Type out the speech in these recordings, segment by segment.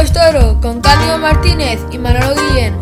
es Toro con Cándido Martínez y Manolo Guillén.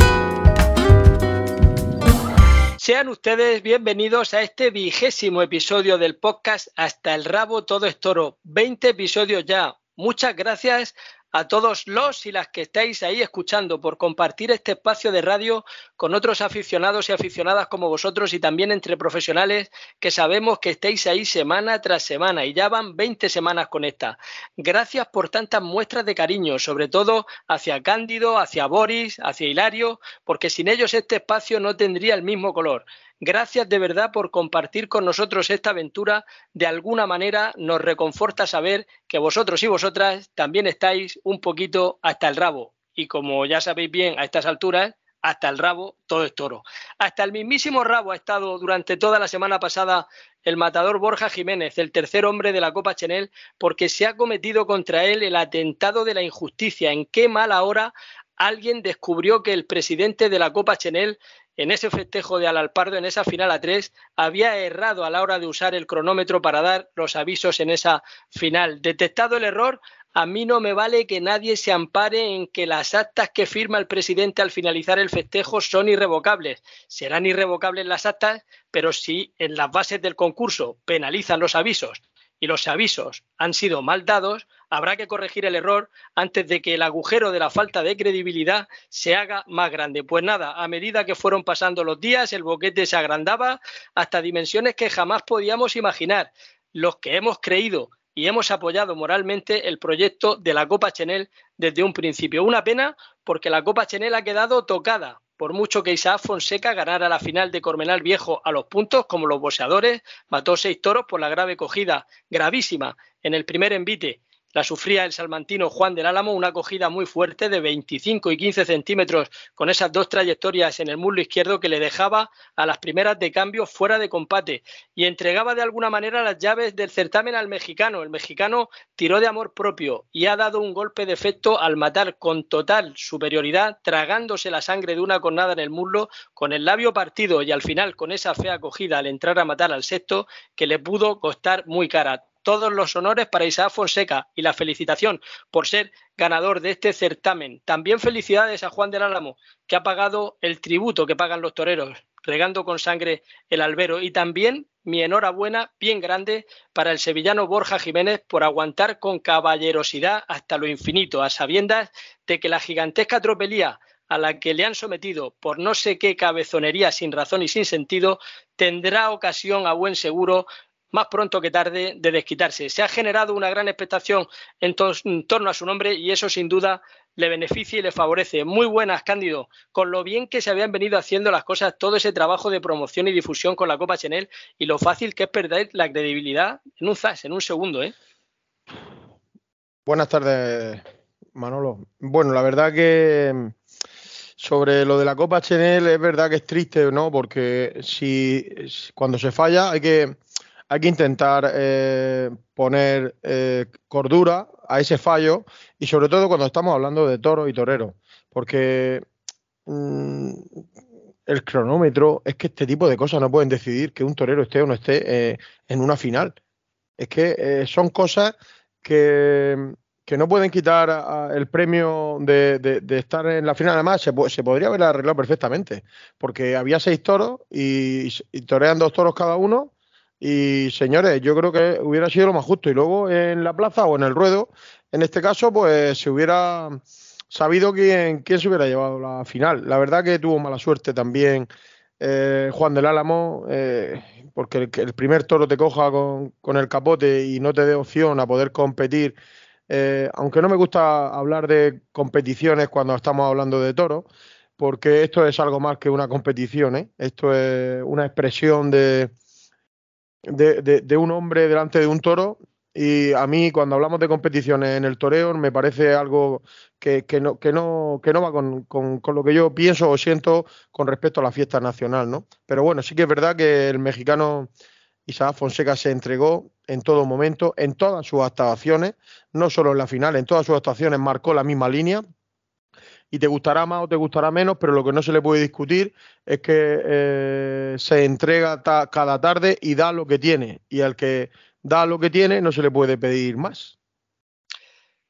Sean ustedes bienvenidos a este vigésimo episodio del podcast Hasta el rabo todo es toro. 20 episodios ya. Muchas gracias a todos los y las que estáis ahí escuchando por compartir este espacio de radio con otros aficionados y aficionadas como vosotros y también entre profesionales que sabemos que estáis ahí semana tras semana y ya van 20 semanas con esta. Gracias por tantas muestras de cariño, sobre todo hacia Cándido, hacia Boris, hacia Hilario, porque sin ellos este espacio no tendría el mismo color. Gracias de verdad por compartir con nosotros esta aventura. De alguna manera nos reconforta saber que vosotros y vosotras también estáis un poquito hasta el rabo. Y como ya sabéis bien a estas alturas, hasta el rabo todo es toro. Hasta el mismísimo rabo ha estado durante toda la semana pasada el matador Borja Jiménez, el tercer hombre de la Copa Chenel, porque se ha cometido contra él el atentado de la injusticia. En qué mala hora alguien descubrió que el presidente de la Copa Chenel en ese festejo de Alalpardo, en esa final a tres, había errado a la hora de usar el cronómetro para dar los avisos en esa final. Detectado el error, a mí no me vale que nadie se ampare en que las actas que firma el presidente al finalizar el festejo son irrevocables. Serán irrevocables las actas, pero si en las bases del concurso penalizan los avisos y los avisos han sido mal dados, habrá que corregir el error antes de que el agujero de la falta de credibilidad se haga más grande. Pues nada, a medida que fueron pasando los días, el boquete se agrandaba hasta dimensiones que jamás podíamos imaginar. Los que hemos creído y hemos apoyado moralmente el proyecto de la Copa Chenel desde un principio. Una pena porque la Copa Chenel ha quedado tocada por mucho que Isaac Fonseca ganara la final de Cormenal Viejo a los puntos, como los boxeadores, mató seis toros por la grave cogida, gravísima, en el primer envite la sufría el salmantino Juan del Álamo, una acogida muy fuerte de 25 y 15 centímetros con esas dos trayectorias en el muslo izquierdo que le dejaba a las primeras de cambio fuera de combate y entregaba de alguna manera las llaves del certamen al mexicano. El mexicano tiró de amor propio y ha dado un golpe de efecto al matar con total superioridad, tragándose la sangre de una cornada en el muslo con el labio partido y al final con esa fea acogida al entrar a matar al sexto que le pudo costar muy cara todos los honores para Isaac Fonseca y la felicitación por ser ganador de este certamen. También felicidades a Juan del Álamo, que ha pagado el tributo que pagan los toreros, regando con sangre el albero. Y también mi enhorabuena bien grande para el sevillano Borja Jiménez por aguantar con caballerosidad hasta lo infinito, a sabiendas de que la gigantesca tropelía a la que le han sometido por no sé qué cabezonería sin razón y sin sentido, tendrá ocasión a buen seguro más pronto que tarde de desquitarse. Se ha generado una gran expectación en, torno a su nombre y eso sin duda le beneficia y le favorece. Muy buenas, Cándido, con lo bien que se habían venido haciendo las cosas, todo ese trabajo de promoción y difusión con la Copa Chanel y lo fácil que es perder la credibilidad en un zas, en un segundo. ¿eh? Buenas tardes, Manolo. Bueno, la verdad que sobre lo de la Copa Chanel es verdad que es triste, ¿no? Porque si cuando se falla hay que hay que intentar eh, poner eh, cordura a ese fallo y sobre todo cuando estamos hablando de toro y torero, porque mm, el cronómetro es que este tipo de cosas no pueden decidir que un torero esté o no esté eh, en una final. Es que son cosas que, no pueden quitar el premio de, estar en la final. Además, se, se, podría haber arreglado perfectamente, porque había seis toros y torean dos toros cada uno y señores, yo creo que hubiera sido lo más justo. Y luego en la plaza o en el ruedo, en este caso, pues se hubiera sabido quién, quién se hubiera llevado la final. La verdad que tuvo mala suerte también eh, Juan del Álamo, eh, porque el, el, primer toro te coja con, con, el capote y no te dé opción a poder competir. Eh, aunque no me gusta hablar de competiciones cuando estamos hablando de toros, porque esto es algo más que una competición, esto es una expresión de, de, un hombre delante de un toro. Y a mí, cuando hablamos de competiciones en el toreo, me parece algo que, no, que, no, que no va con, con, lo que yo pienso o siento con respecto a la fiesta nacional, ¿no? Pero bueno, sí que es verdad que el mexicano Isaac Fonseca se entregó en todo momento, en todas sus actuaciones, no solo en la final, en todas sus actuaciones marcó la misma línea, y te gustará más o te gustará menos, pero lo que no se le puede discutir es que eh, se entrega cada tarde y da lo que tiene. Y al que da lo que tiene no se le puede pedir más.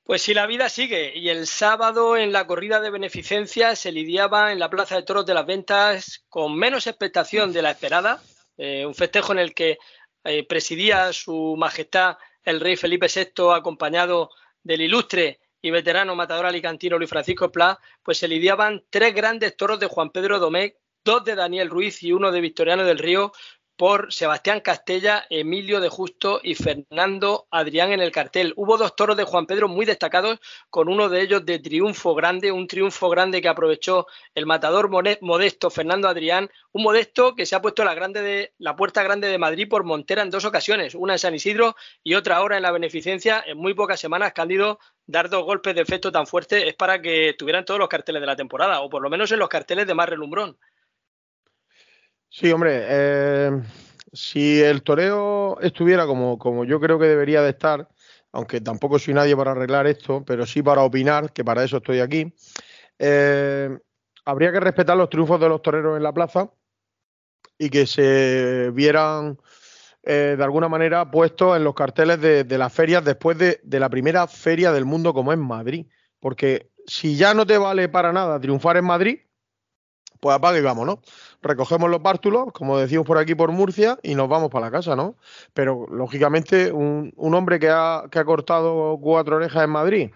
Pues si la vida sigue y el sábado en la corrida de beneficencia se lidiaba en la Plaza de Toros de las Ventas con menos expectación de la esperada, eh, un festejo en el que eh, presidía su majestad el rey Felipe VI acompañado del ilustre y veterano matador alicantino Luis Francisco Pla, pues se lidiaban tres grandes toros de Juan Pedro Domecq, dos de Daniel Ruiz y uno de Victoriano del Río, por Sebastián Castella, Emilio de Justo y Fernando Adrián en el cartel. Hubo dos toros de Juan Pedro muy destacados, con uno de ellos de triunfo grande, un triunfo grande que aprovechó el matador modesto Fernando Adrián, un modesto que se ha puesto la, grande de, la puerta grande de Madrid por Montera en dos ocasiones, una en San Isidro y otra ahora en la beneficencia. En muy pocas semanas, Cándido, dar dos golpes de efecto tan fuerte es para que tuvieran todos los carteles de la temporada, o por lo menos en los carteles de más relumbrón. Sí, hombre, eh, si el toreo estuviera como, como yo creo que debería de estar, aunque tampoco soy nadie para arreglar esto, pero sí para opinar, que para eso estoy aquí, eh, habría que respetar los triunfos de los toreros en la plaza y que se vieran eh, de alguna manera puestos en los carteles de, las ferias después de, de, la primera feria del mundo como es Madrid. Porque si ya no te vale para nada triunfar en Madrid, pues apaga y vamos, ¿no? Recogemos los bártulos, como decimos por aquí por Murcia, y nos vamos para la casa, ¿no? Pero lógicamente, un, hombre que ha, que ha cortado cuatro orejas en Madrid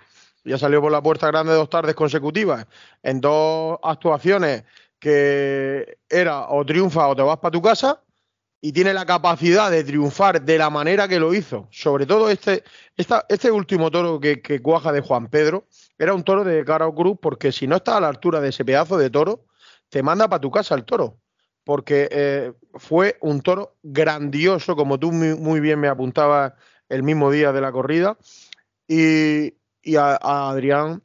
y ha salido por la puerta grande dos tardes consecutivas en dos actuaciones que era o triunfa o te vas para tu casa y tiene la capacidad de triunfar de la manera que lo hizo, sobre todo este, este último toro que, que, cuaja de Juan Pedro, era un toro de cara cruz, porque si no está a la altura de ese pedazo de toro, te manda para tu casa el toro, porque eh, fue un toro grandioso, como tú muy, bien me apuntabas el mismo día de la corrida, y, a, Adrián,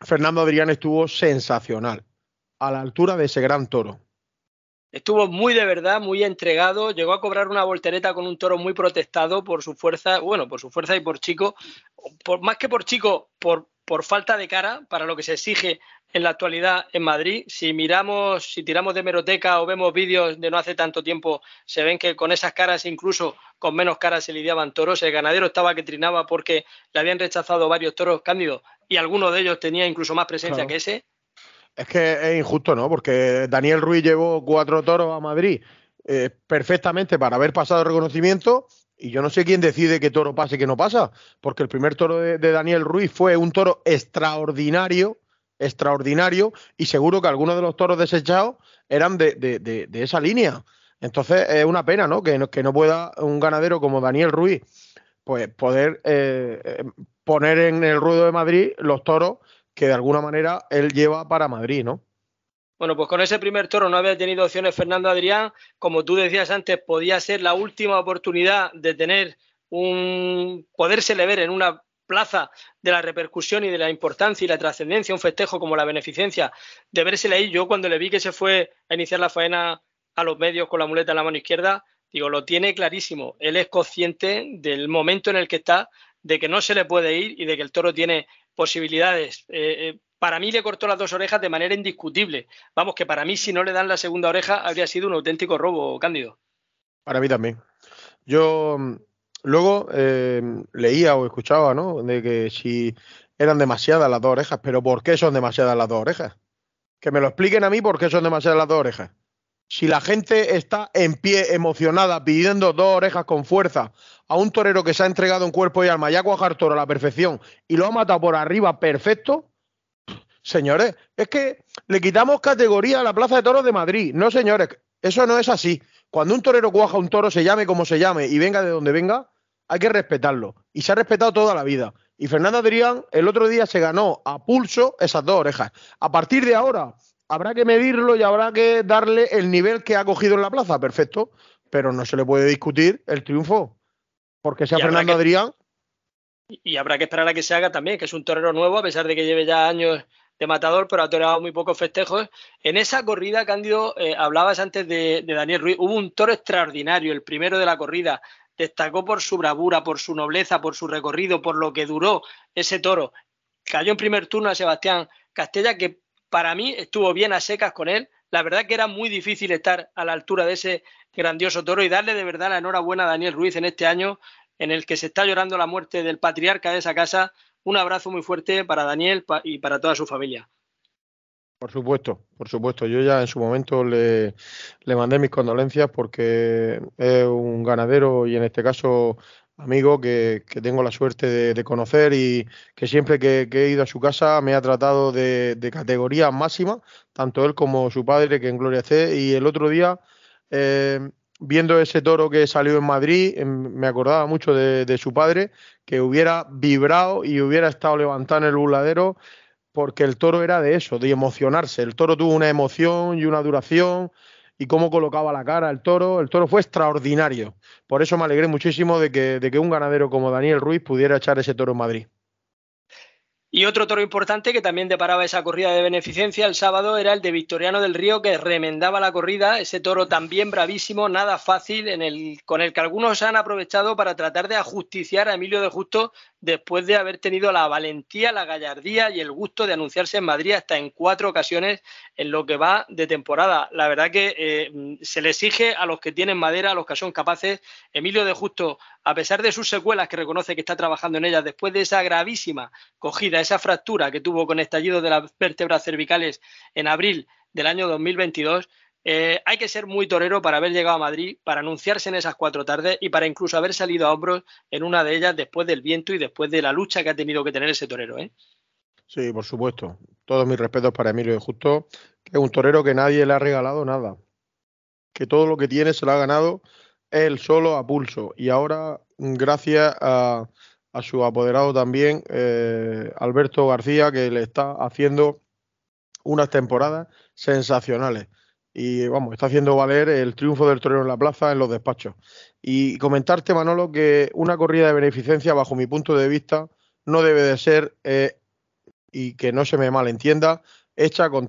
Fernando Adrián estuvo sensacional, a la altura de ese gran toro. Estuvo muy de verdad, muy entregado, llegó a cobrar una voltereta con un toro muy protestado por su fuerza, bueno, por su fuerza y por chico, por, más que por chico, por, por falta de cara para lo que se exige en la actualidad en Madrid. Si miramos, si tiramos de meroteca o vemos vídeos de no hace tanto tiempo, se ven que con esas caras, incluso con menos caras, se lidiaban toros. El ganadero estaba que trinaba porque le habían rechazado varios toros cándidos y alguno de ellos tenía incluso más presencia que ese. Es que es injusto, ¿no? Porque Daniel Ruiz llevó cuatro toros a Madrid eh, perfectamente para haber pasado reconocimiento y yo no sé quién decide qué toro pasa y qué no pasa, porque el primer toro de Daniel Ruiz fue un toro extraordinario extraordinario y seguro que algunos de los toros desechados eran de, de, esa línea. Entonces es una pena, ¿no? Que, ¿no? pueda un ganadero como Daniel Ruiz pues poder eh, poner en el ruedo de Madrid los toros que de alguna manera él lleva para Madrid, ¿no? Bueno, pues con ese primer toro no había tenido opciones Fernando Adrián. Como tú decías antes, podía ser la última oportunidad de tener un podérsele ver en una plaza de la repercusión y de la importancia y la trascendencia, un festejo como la beneficencia, de versele ahí. Yo cuando le vi que se fue a iniciar la faena a los medios con la muleta en la mano izquierda, digo, lo tiene clarísimo. Él es consciente del momento en el que está, de que no se le puede ir y de que el toro tiene posibilidades. Eh, eh, para mí le cortó las dos orejas de manera indiscutible. Vamos, que para mí si no le dan la segunda oreja habría sido un auténtico robo, Cándido. Para mí también. Yo Luego eh, leía o escuchaba, ¿no? De que si eran demasiadas las dos orejas, pero ¿por qué son demasiadas las dos orejas? Que me lo expliquen a mí por qué son demasiadas las dos orejas. Si la gente está en pie, emocionada, pidiendo dos orejas con fuerza a un torero que se ha entregado en cuerpo y alma y ha toro a la perfección y lo ha matado por arriba perfecto, señores, es que le quitamos categoría a la Plaza de Toros de Madrid. No, señores, eso no es así. Cuando un torero cuaja un toro, se llame como se llame y venga de donde venga, hay que respetarlo. Y se ha respetado toda la vida. Y Fernando Adrián el otro día se ganó a pulso esas dos orejas. A partir de ahora habrá que medirlo y habrá que darle el nivel que ha cogido en la plaza, perfecto. Pero no se le puede discutir el triunfo. Porque sea Fernando Adrián. Y habrá que esperar a que se haga también, que es un torero nuevo, a pesar de que lleve ya años de matador, pero ha toreado muy pocos festejos. En esa corrida, Cándido, eh, hablabas antes de, Daniel Ruiz, hubo un toro extraordinario, el primero de la corrida, destacó por su bravura, por su nobleza, por su recorrido, por lo que duró ese toro. Cayó en primer turno a Sebastián Castella, que para mí estuvo bien a secas con él. La verdad que era muy difícil estar a la altura de ese grandioso toro y darle de verdad la enhorabuena a Daniel Ruiz en este año en el que se está llorando la muerte del patriarca de esa casa, un abrazo muy fuerte para Daniel y para toda su familia. Por supuesto, por supuesto. Yo ya en su momento le, mandé mis condolencias porque es un ganadero y en este caso amigo que, tengo la suerte de, conocer y que siempre que, he ido a su casa me ha tratado de, categoría máxima, tanto él como su padre, que en Gloria C. Y el otro día, eh, viendo ese toro que salió en Madrid, em, me acordaba mucho de, su padre, que hubiera vibrado y hubiera estado levantado en el burladero porque el toro era de eso, de emocionarse. El toro tuvo una emoción y una duración y cómo colocaba la cara el toro. El toro fue extraordinario. Por eso me alegré muchísimo de que, de que un ganadero como Daniel Ruiz pudiera echar ese toro en Madrid. Y otro toro importante que también deparaba esa corrida de beneficencia el sábado era el de Victoriano del Río, que remendaba la corrida, ese toro también bravísimo, nada fácil, en el, con el que algunos han aprovechado para tratar de ajusticiar a Emilio de Justo después de haber tenido la valentía, la gallardía y el gusto de anunciarse en Madrid hasta en cuatro ocasiones en lo que va de temporada. La verdad que eh, se le exige a los que tienen madera, a los que son capaces. Emilio de Justo, a pesar de sus secuelas que reconoce que está trabajando en ellas, después de esa gravísima cogida, esa fractura que tuvo con estallido de las vértebras cervicales en abril del año 2022, eh, hay que ser muy torero para haber llegado a Madrid, para anunciarse en esas cuatro tardes y para incluso haber salido a hombros en una de ellas después del viento y después de la lucha que ha tenido que tener ese torero. ¿eh? Sí, por supuesto. Todos mis respetos para Emilio de Justo, que es un torero que nadie le ha regalado nada. Que todo lo que tiene se lo ha ganado él solo a pulso. Y ahora, gracias a, su apoderado también, eh, Alberto García, que le está haciendo unas temporadas sensacionales y vamos, está haciendo valer el triunfo del torero en la plaza en los despachos. Y comentarte, Manolo, que una corrida de beneficencia, bajo mi punto de vista, no debe de ser, eh, y que no se me malentienda, hecha con,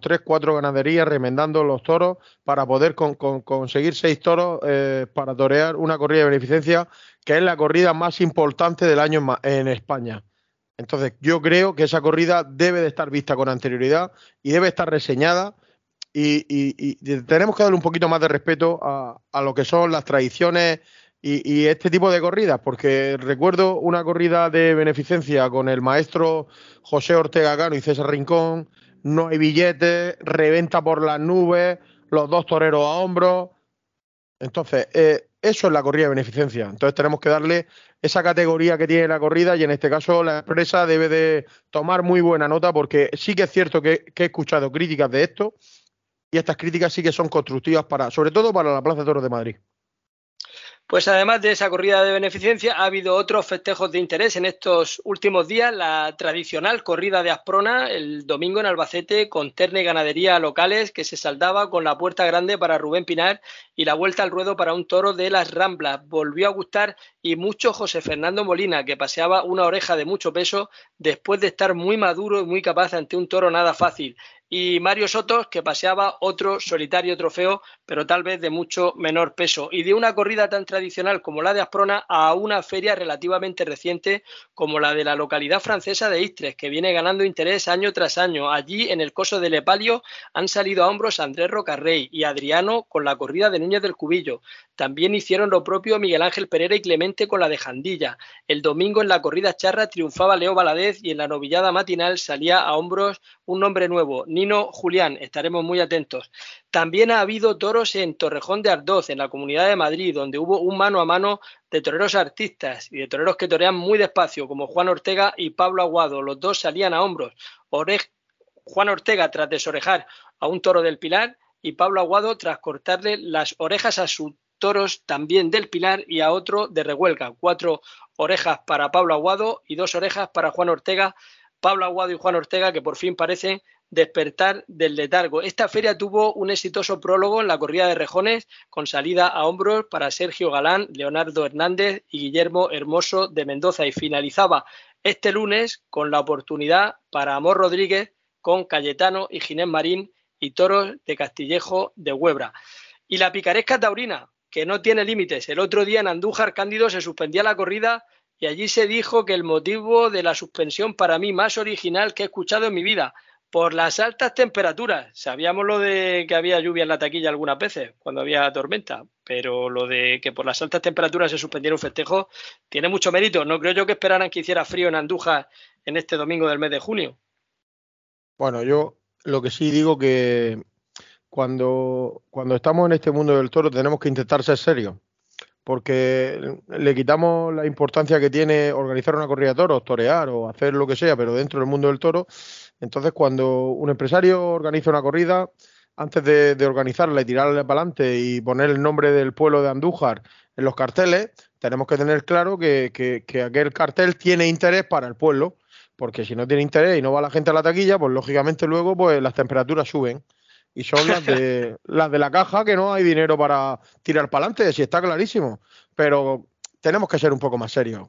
tres, cuatro ganaderías, remendando los toros para poder conseguir seis toros eh, para torear una corrida de beneficencia, que es la corrida más importante del año en España. Entonces, yo creo que esa corrida debe de estar vista con anterioridad y debe estar reseñada y, tenemos que darle un poquito más de respeto a, lo que son las tradiciones y, este tipo de corridas, porque recuerdo una corrida de beneficencia con el maestro José Ortega Cano y César Rincón, no hay billetes, reventa por las nubes, los dos toreros a hombros. Entonces, eh, eso es la corrida de beneficencia. Entonces tenemos que darle esa categoría que tiene la corrida y en este caso la empresa debe de tomar muy buena nota porque sí que es cierto que he escuchado críticas de esto y estas críticas sí que son constructivas para, sobre todo para la Plaza de Toros de Madrid. Pues además de esa corrida de beneficencia, ha habido otros festejos de interés en estos últimos días. La tradicional corrida de Asprona el domingo en Albacete con terne y ganadería locales que se saldaba con la puerta grande para Rubén Pinar y la vuelta al ruedo para un toro de las Ramblas. Volvió a gustar y mucho José Fernando Molina, que paseaba una oreja de mucho peso después de estar muy maduro y muy capaz ante un toro nada fácil y Mario Sotos, que paseaba otro solitario trofeo, pero tal vez de mucho menor peso. Y de una corrida tan tradicional como la de Asprona a una feria relativamente reciente como la de la localidad francesa de Istres, que viene ganando interés año tras año. Allí, en el coso de Lepalio, han salido a hombros Andrés Rocarrey y Adriano con la corrida de Núñez del Cubillo. También hicieron lo propio Miguel Ángel Pereira y Clemente con la de Jandilla. El domingo en la corrida charra triunfaba Leo Valadez y en la novillada matinal salía a hombros un nombre nuevo, Nino Julián. Estaremos muy atentos. También ha habido toros en Torrejón de Ardoz, en la Comunidad de Madrid, donde hubo un mano a mano de toreros artistas y de toreros que torean muy despacio, como Juan Ortega y Pablo Aguado. Los dos salían a hombros. Juan Ortega tras desorejar a un toro del Pilar y Pablo Aguado tras cortarle las orejas a su toros también del Pilar y a otro de Rehuelga. Cuatro orejas para Pablo Aguado y dos orejas para Juan Ortega. Pablo Aguado y Juan Ortega que por fin parecen despertar del letargo. Esta feria tuvo un exitoso prólogo en la corrida de rejones con salida a hombros para Sergio Galán, Leonardo Hernández y Guillermo Hermoso de Mendoza y finalizaba este lunes con la oportunidad para Amor Rodríguez con Cayetano y Ginés Marín y toros de Castillejo de Huebra. Y la picaresca taurina, que no tiene límites. El otro día en Andújar Cándido se suspendía la corrida y allí se dijo que el motivo de la suspensión para mí más original que he escuchado en mi vida, por las altas temperaturas. Sabíamos lo de que había lluvia en la taquilla algunas veces, cuando había tormenta, pero lo de que por las altas temperaturas se suspendiera un festejo tiene mucho mérito. No creo yo que esperaran que hiciera frío en Andújar en este domingo del mes de junio. Bueno, yo lo que sí digo que cuando, cuando estamos en este mundo del toro tenemos que intentar ser serios, porque le quitamos la importancia que tiene organizar una corrida de toros, torear o hacer lo que sea, pero dentro del mundo del toro entonces, cuando un empresario organiza una corrida, antes de, organizarla y tirarla para adelante y poner el nombre del pueblo de Andújar en los carteles, tenemos que tener claro que, aquel cartel tiene interés para el pueblo, porque si no tiene interés y no va la gente a la taquilla, pues lógicamente luego pues las temperaturas suben. Y son las de, las de la caja que no hay dinero para tirar para adelante, si está clarísimo. Pero tenemos que ser un poco más serios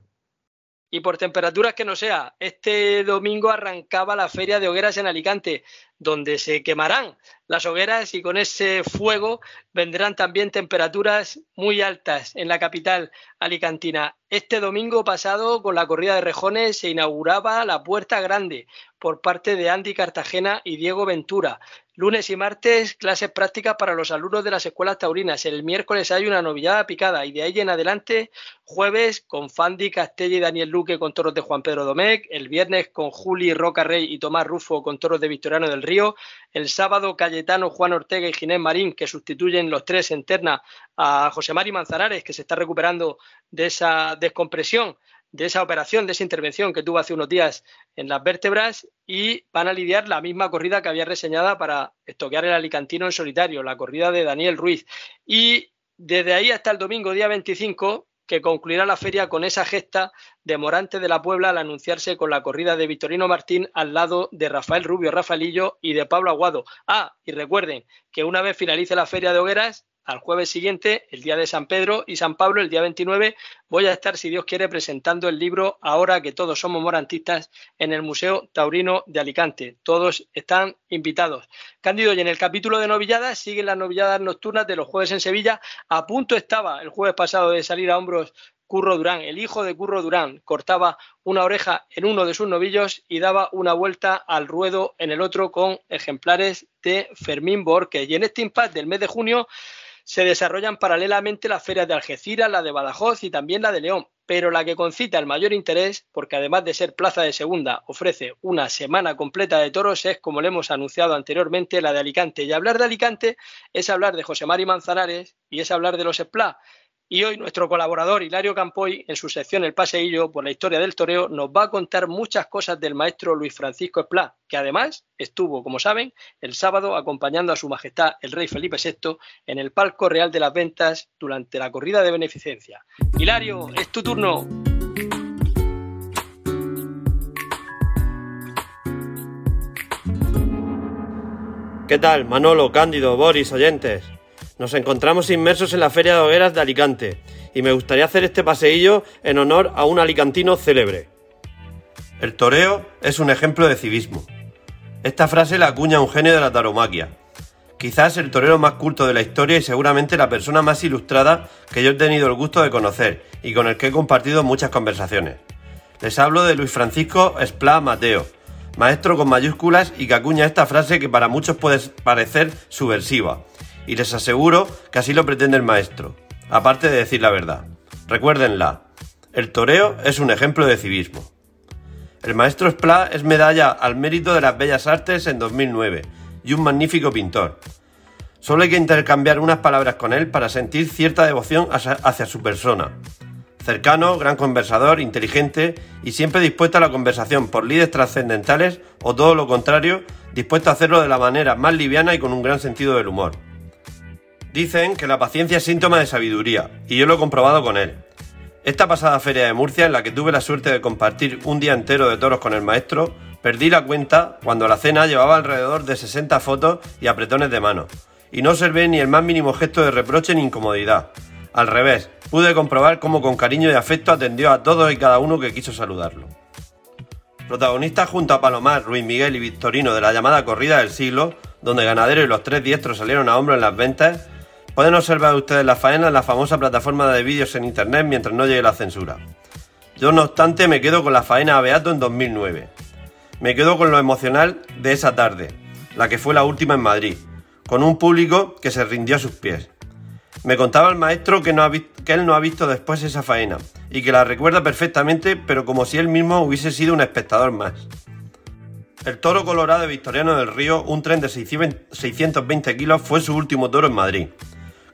y por temperaturas que no sea. Este domingo arrancaba la feria de hogueras en Alicante, donde se quemarán las hogueras y con ese fuego vendrán también temperaturas muy altas en la capital alicantina. Este domingo pasado, con la corrida de rejones, se inauguraba la Puerta Grande por parte de Andy Cartagena y Diego Ventura. Lunes y martes, clases prácticas para los alumnos de las escuelas taurinas. El miércoles hay una novillada picada y de ahí en adelante, jueves con Fandi Castella y Daniel Luque con toros de Juan Pedro Domecq. El viernes con Juli Roca Rey y Tomás Rufo con toros de Victoriano del Río. El sábado, Cayetano, Juan Ortega y Ginés Marín, que sustituyen los tres en terna a José Mari Manzanares, que se está recuperando de esa descompresión de esa operación, de esa intervención que tuvo hace unos días en las vértebras y van a lidiar la misma corrida que había reseñada para estoquear el Alicantino en solitario, la corrida de Daniel Ruiz. Y desde ahí hasta el domingo, día 25, que concluirá la feria con esa gesta de Morante de la Puebla al anunciarse con la corrida de Victorino Martín al lado de Rafael Rubio Rafaelillo y de Pablo Aguado. Ah, y recuerden que una vez finalice la feria de hogueras, al jueves siguiente, el día de San Pedro y San Pablo, el día 29, voy a estar, si Dios quiere, presentando el libro Ahora que todos somos morantistas en el Museo Taurino de Alicante. Todos están invitados. Cándido, y en el capítulo de novilladas siguen las novilladas nocturnas de los jueves en Sevilla. A punto estaba el jueves pasado de salir a hombros Curro Durán, el hijo de Curro Durán, cortaba una oreja en uno de sus novillos y daba una vuelta al ruedo en el otro con ejemplares de Fermín Borges. Y en este impasse del mes de junio se desarrollan paralelamente las ferias de Algeciras, la de Badajoz y también la de León, pero la que concita el mayor interés, porque además de ser plaza de segunda, ofrece una semana completa de toros, es, como le hemos anunciado anteriormente, la de Alicante. Y hablar de Alicante es hablar de José Mari Manzanares y es hablar de los Esplá. Y hoy nuestro colaborador Hilario Campoy, en su sección El Paseillo por la historia del toreo, nos va a contar muchas cosas del maestro Luis Francisco Esplá, que además estuvo, como saben, el sábado acompañando a su majestad el rey Felipe VI en el palco real de las ventas durante la corrida de beneficencia. Hilario, es tu turno. ¿Qué tal, Manolo, Cándido, Boris, oyentes? Nos encontramos inmersos en la Feria de Hogueras de Alicante y me gustaría hacer este paseillo en honor a un alicantino célebre. El toreo es un ejemplo de civismo. Esta frase la acuña un genio de la taromaquia. Quizás el torero más culto de la historia y seguramente la persona más ilustrada que yo he tenido el gusto de conocer y con el que he compartido muchas conversaciones. Les hablo de Luis Francisco Esplá Mateo, maestro con mayúsculas y que acuña esta frase que para muchos puede parecer subversiva, y les aseguro que así lo pretende el maestro, aparte de decir la verdad. Recuérdenla, el toreo es un ejemplo de civismo. El maestro Esplá es medalla al mérito de las bellas artes en 2009 y un magnífico pintor. Solo hay que intercambiar unas palabras con él para sentir cierta devoción hacia su persona. Cercano, gran conversador, inteligente y siempre dispuesto a la conversación por líderes trascendentales o todo lo contrario, dispuesto a hacerlo de la manera más liviana y con un gran sentido del humor. Dicen que la paciencia es síntoma de sabiduría, y yo lo he comprobado con él. Esta pasada feria de Murcia, en la que tuve la suerte de compartir un día entero de toros con el maestro, perdí la cuenta cuando la cena llevaba alrededor de 60 fotos y apretones de mano, y no observé ni el más mínimo gesto de reproche ni incomodidad. Al revés, pude comprobar cómo con cariño y afecto atendió a todos y cada uno que quiso saludarlo. Protagonistas junto a Palomar, Ruiz Miguel y Victorino de la llamada corrida del siglo, donde Ganadero y los tres diestros salieron a hombro en las ventas, Pueden observar ustedes la faena en la famosa plataforma de vídeos en internet mientras no llegue la censura. Yo no obstante me quedo con la faena a Beato en 2009. me quedo con lo emocional de esa tarde, la que fue la última en Madrid, con un público que se rindió a sus pies. Me contaba el maestro que, que él no ha visto después esa faena y que la recuerda perfectamente, pero como si él mismo hubiese sido un espectador más. El toro colorado de Victoriano del Río, un tren de 620 kilos, fue su último toro en Madrid.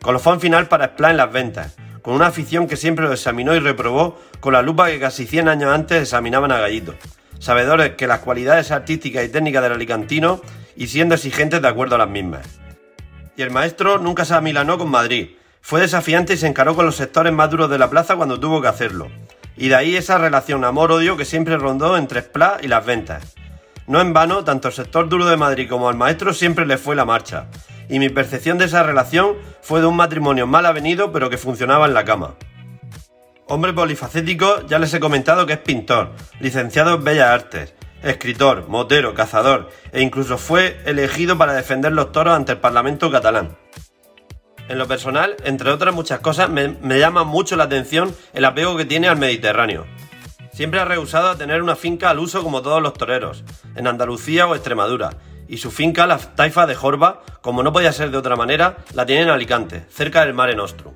Colofón final para Splat en las ventas, con una afición que siempre lo examinó y reprobó con la lupa que casi 100 años antes examinaban a Gallito, sabedores que las cualidades artísticas y técnicas del alicantino y siendo exigentes de acuerdo a las mismas. Y el maestro nunca se amilanó con Madrid, fue desafiante y se encaró con los sectores más duros de la plaza cuando tuvo que hacerlo. Y de ahí esa relación amor-odio que siempre rondó entre Splat y las ventas. No en vano, tanto el sector duro de Madrid como al maestro siempre le fue la marcha. Y mi percepción de esa relación fue de un matrimonio mal avenido pero que funcionaba en la cama. Hombre polifacético, ya les he comentado que es pintor, licenciado en Bellas Artes, escritor, motero, cazador e incluso fue elegido para defender los toros ante el Parlamento catalán. En lo personal, entre otras muchas cosas, me, llama mucho la atención el apego que tiene al Mediterráneo. Siempre ha rehusado a tener una finca al uso como todos los toreros, en Andalucía o Extremadura, y su finca, la taifa de Jorba, como no podía ser de otra manera, la tiene en Alicante, cerca del Mare Nostrum.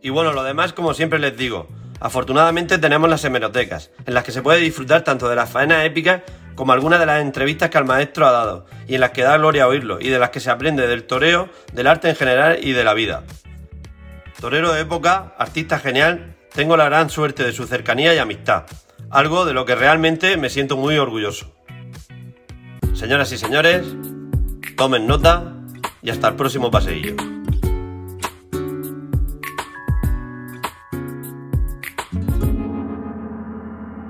Y bueno, lo demás, como siempre les digo, afortunadamente tenemos las hemerotecas, en las que se puede disfrutar tanto de las faenas épicas como algunas de las entrevistas que el maestro ha dado, y en las que da gloria oírlo, y de las que se aprende del toreo, del arte en general y de la vida. Torero de época, artista genial, tengo la gran suerte de su cercanía y amistad, algo de lo que realmente me siento muy orgulloso. Señoras y señores, tomen nota y hasta el próximo paseillo.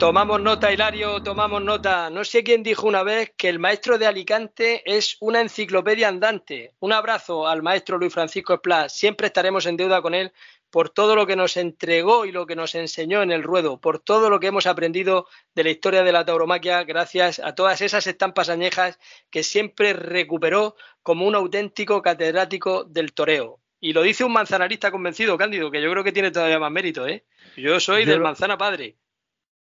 Tomamos nota, Hilario, tomamos nota. No sé quién dijo una vez que el maestro de Alicante es una enciclopedia andante. Un abrazo al maestro Luis Francisco Esplá. Siempre estaremos en deuda con él por todo lo que nos entregó y lo que nos enseñó en el ruedo, por todo lo que hemos aprendido de la historia de la tauromaquia, gracias a todas esas estampas añejas que siempre recuperó como un auténtico catedrático del toreo. Y lo dice un manzanarista convencido, Cándido, que yo creo que tiene todavía más mérito, ¿eh? Yo soy del manzana padre.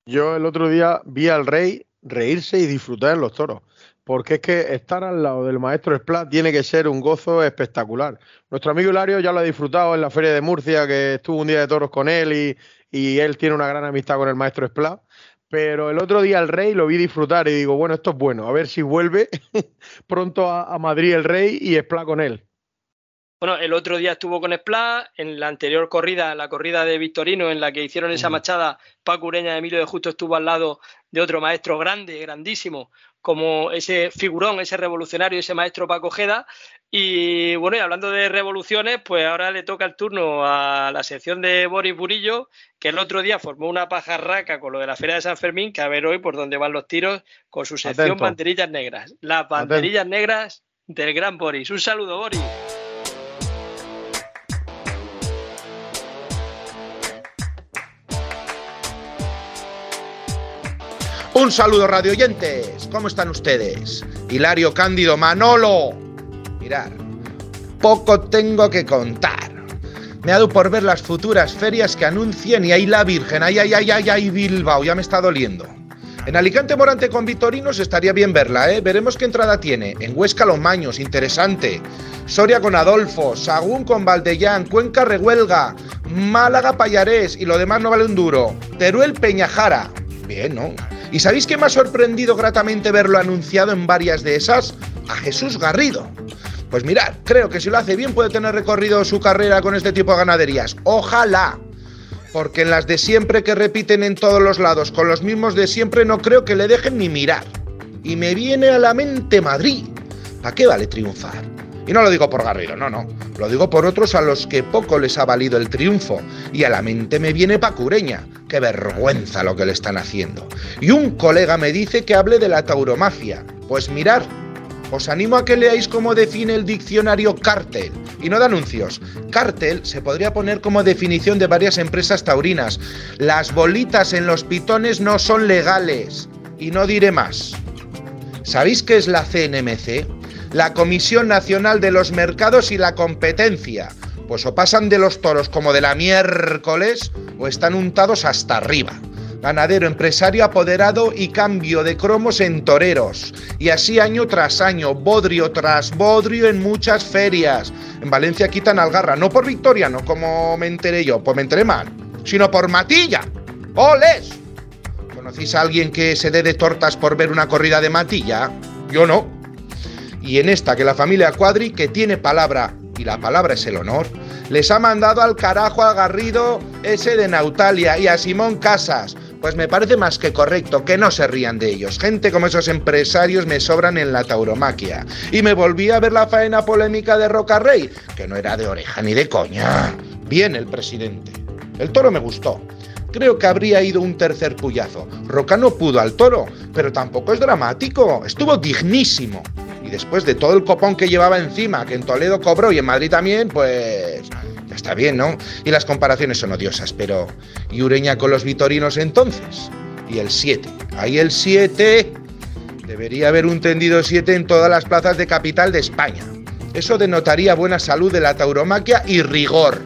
Yo el otro día vi al rey reírse y disfrutar en los toros, porque es que estar al lado del maestro Splat tiene que ser un gozo espectacular. Nuestro amigo Hilario ya lo ha disfrutado en la Feria de Murcia, que estuvo un día de toros con él y, y él tiene una gran amistad con el maestro Splat. Pero el otro día el rey lo vi disfrutar y digo, bueno, esto es bueno, a ver si vuelve pronto a, a Madrid el rey y Splat con él. Bueno, el otro día estuvo con Splat, en la anterior corrida, la corrida de Victorino, en la que hicieron esa machada, Paco Ureña Emilio de Justo estuvo al lado de otro maestro grande, grandísimo, como ese figurón, ese revolucionario, ese maestro Paco Jeda. Y bueno, y hablando de revoluciones, pues ahora le toca el turno a la sección de Boris Burillo, que el otro día formó una pajarraca con lo de la Feria de San Fermín, que a ver hoy por dónde van los tiros con su sección Banderillas Negras. Las banderillas negras del gran Boris. Un saludo, Boris. Un saludo radio oyentes, ¿cómo están ustedes? Hilario Cándido Manolo. Mirar, poco tengo que contar. Me ha dado por ver las futuras ferias que anuncien y ahí la Virgen, ay, ay, ay, ay, ay, Bilbao, ya me está doliendo. En Alicante Morante con Vitorinos estaría bien verla, ¿eh? Veremos qué entrada tiene. En Huesca Los Maños, interesante. Soria con Adolfo, Sagún con Valdellán, Cuenca Rehuelga, Málaga Payarés y lo demás no vale un duro. Teruel Peñajara. Bien, ¿no? ¿Y sabéis qué me ha sorprendido gratamente verlo anunciado en varias de esas? A Jesús Garrido. Pues mirad, creo que si lo hace bien puede tener recorrido su carrera con este tipo de ganaderías. Ojalá. Porque en las de siempre que repiten en todos los lados con los mismos de siempre no creo que le dejen ni mirar. Y me viene a la mente Madrid. ¿Para qué vale triunfar? Y no lo digo por Garrido, no, no. Lo digo por otros a los que poco les ha valido el triunfo. Y a la mente me viene Pacureña. Qué vergüenza lo que le están haciendo. Y un colega me dice que hable de la tauromafia. Pues mirar, os animo a que leáis cómo define el diccionario cártel. Y no de anuncios. Cártel se podría poner como definición de varias empresas taurinas. Las bolitas en los pitones no son legales. Y no diré más. ¿Sabéis qué es la CNMC? La Comisión Nacional de los Mercados y la Competencia. Pues o pasan de los toros como de la miércoles o están untados hasta arriba. ganadero, empresario apoderado y cambio de cromos en toreros. Y así año tras año, bodrio tras bodrio en muchas ferias. En Valencia quitan Algarra, no por Victoria, no como me enteré yo, pues me enteré mal, sino por Matilla. ¡Oles! ¿Conocéis a alguien que se dé de tortas por ver una corrida de Matilla? Yo no. Y en esta, que la familia Cuadri, que tiene palabra, y la palabra es el honor, les ha mandado al carajo a Garrido ese de Nautalia y a Simón Casas, pues me parece más que correcto que no se rían de ellos. Gente como esos empresarios me sobran en la tauromaquia. Y me volví a ver la faena polémica de Rocarrey, que no era de oreja ni de coña. Bien el presidente. El toro me gustó. Creo que habría ido un tercer puyazo. Roca no pudo al toro, pero tampoco es dramático. Estuvo dignísimo. Después de todo el copón que llevaba encima, que en Toledo cobró y en Madrid también, pues está bien, ¿no? Y las comparaciones son odiosas, pero ¿y Ureña con los vitorinos entonces? Y el 7. Ahí el 7. Debería haber un tendido 7 en todas las plazas de capital de España. Eso denotaría buena salud de la tauromaquia y rigor.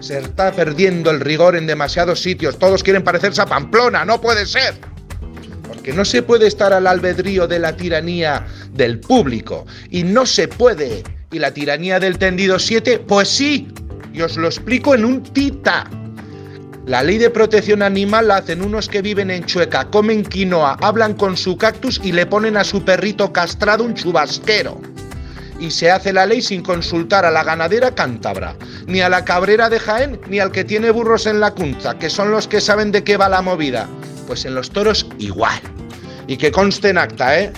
Se está perdiendo el rigor en demasiados sitios. Todos quieren parecerse a Pamplona. No puede ser. Porque no se puede estar al albedrío de la tiranía del público. Y no se puede. ¿Y la tiranía del tendido 7? Pues sí, y os lo explico en un tita. La ley de protección animal la hacen unos que viven en Chueca, comen quinoa, hablan con su cactus y le ponen a su perrito castrado un chubasquero. Y se hace la ley sin consultar a la ganadera cántabra, ni a la cabrera de Jaén, ni al que tiene burros en la cunza, que son los que saben de qué va la movida. Pues en los toros igual. Y que conste en acta, ¿eh?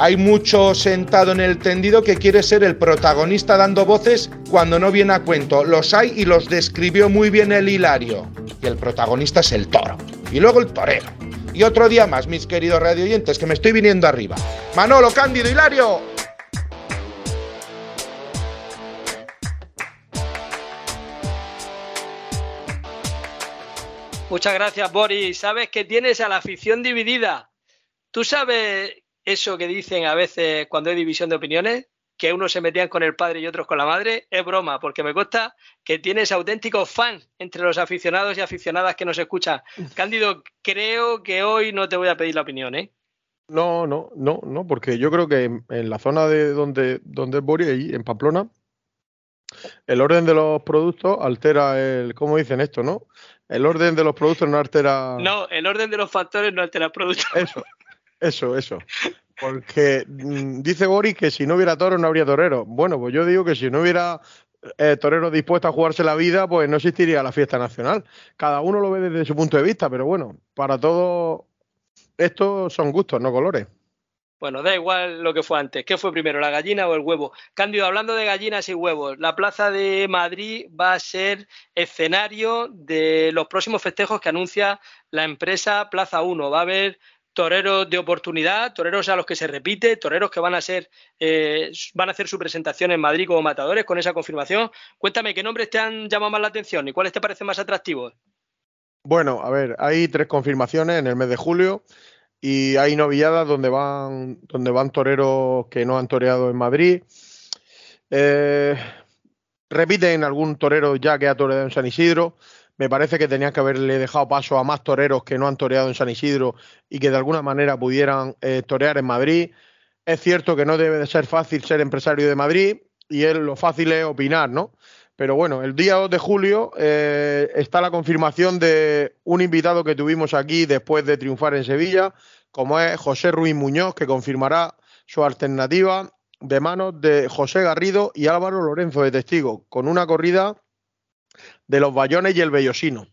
Hay mucho sentado en el tendido que quiere ser el protagonista dando voces cuando no viene a cuento. Los hay y los describió muy bien el Hilario. Y el protagonista es el toro. Y luego el torero. Y otro día más, mis queridos radioyentes, que me estoy viniendo arriba. Manolo, Cándido, Hilario. Muchas gracias, Boris. Sabes que tienes a la afición dividida. Tú sabes eso que dicen a veces cuando hay división de opiniones, que unos se metían con el padre y otros con la madre, es broma, porque me consta que tienes auténticos fans entre los aficionados y aficionadas que nos escuchan. Cándido, creo que hoy no te voy a pedir la opinión, ¿eh? No, no, no, no, porque yo creo que en, la zona de donde, donde es Boris, ahí en Pamplona, el orden de los productos altera el, ¿cómo dicen esto, no? El orden de los productos no altera. No, el orden de los factores no altera el producto. Eso, eso, eso. Porque mm, dice Boris que si no hubiera toro no habría torero. Bueno, pues yo digo que si no hubiera eh, toreros dispuestos a jugarse la vida, pues no existiría la fiesta nacional. Cada uno lo ve desde su punto de vista, pero bueno, para todo esto son gustos, no colores. Bueno, da igual lo que fue antes. ¿Qué fue primero, la gallina o el huevo? Cándido, hablando de gallinas y huevos, la Plaza de Madrid va a ser escenario de los próximos festejos que anuncia la empresa Plaza 1. Va a haber toreros de oportunidad, toreros a los que se repite, toreros que van a ser, eh, van a hacer su presentación en Madrid como matadores con esa confirmación. Cuéntame, ¿qué nombres te han llamado más la atención y cuáles te parecen más atractivos? Bueno, a ver, hay tres confirmaciones en el mes de julio y hay novilladas donde van, donde van toreros que no han toreado en Madrid. Eh, repiten algún torero ya que ha toreado en San Isidro. Me parece que tenían que haberle dejado paso a más toreros que no han toreado en San Isidro y que de alguna manera pudieran eh, torear en Madrid. Es cierto que no debe de ser fácil ser empresario de Madrid y él, lo fácil es opinar, ¿no? Pero bueno, el día 2 de julio eh, está la confirmación de un invitado que tuvimos aquí después de triunfar en Sevilla, como es José Ruiz Muñoz, que confirmará su alternativa de manos de José Garrido y Álvaro Lorenzo de testigo, con una corrida de los Bayones y el Bellosino.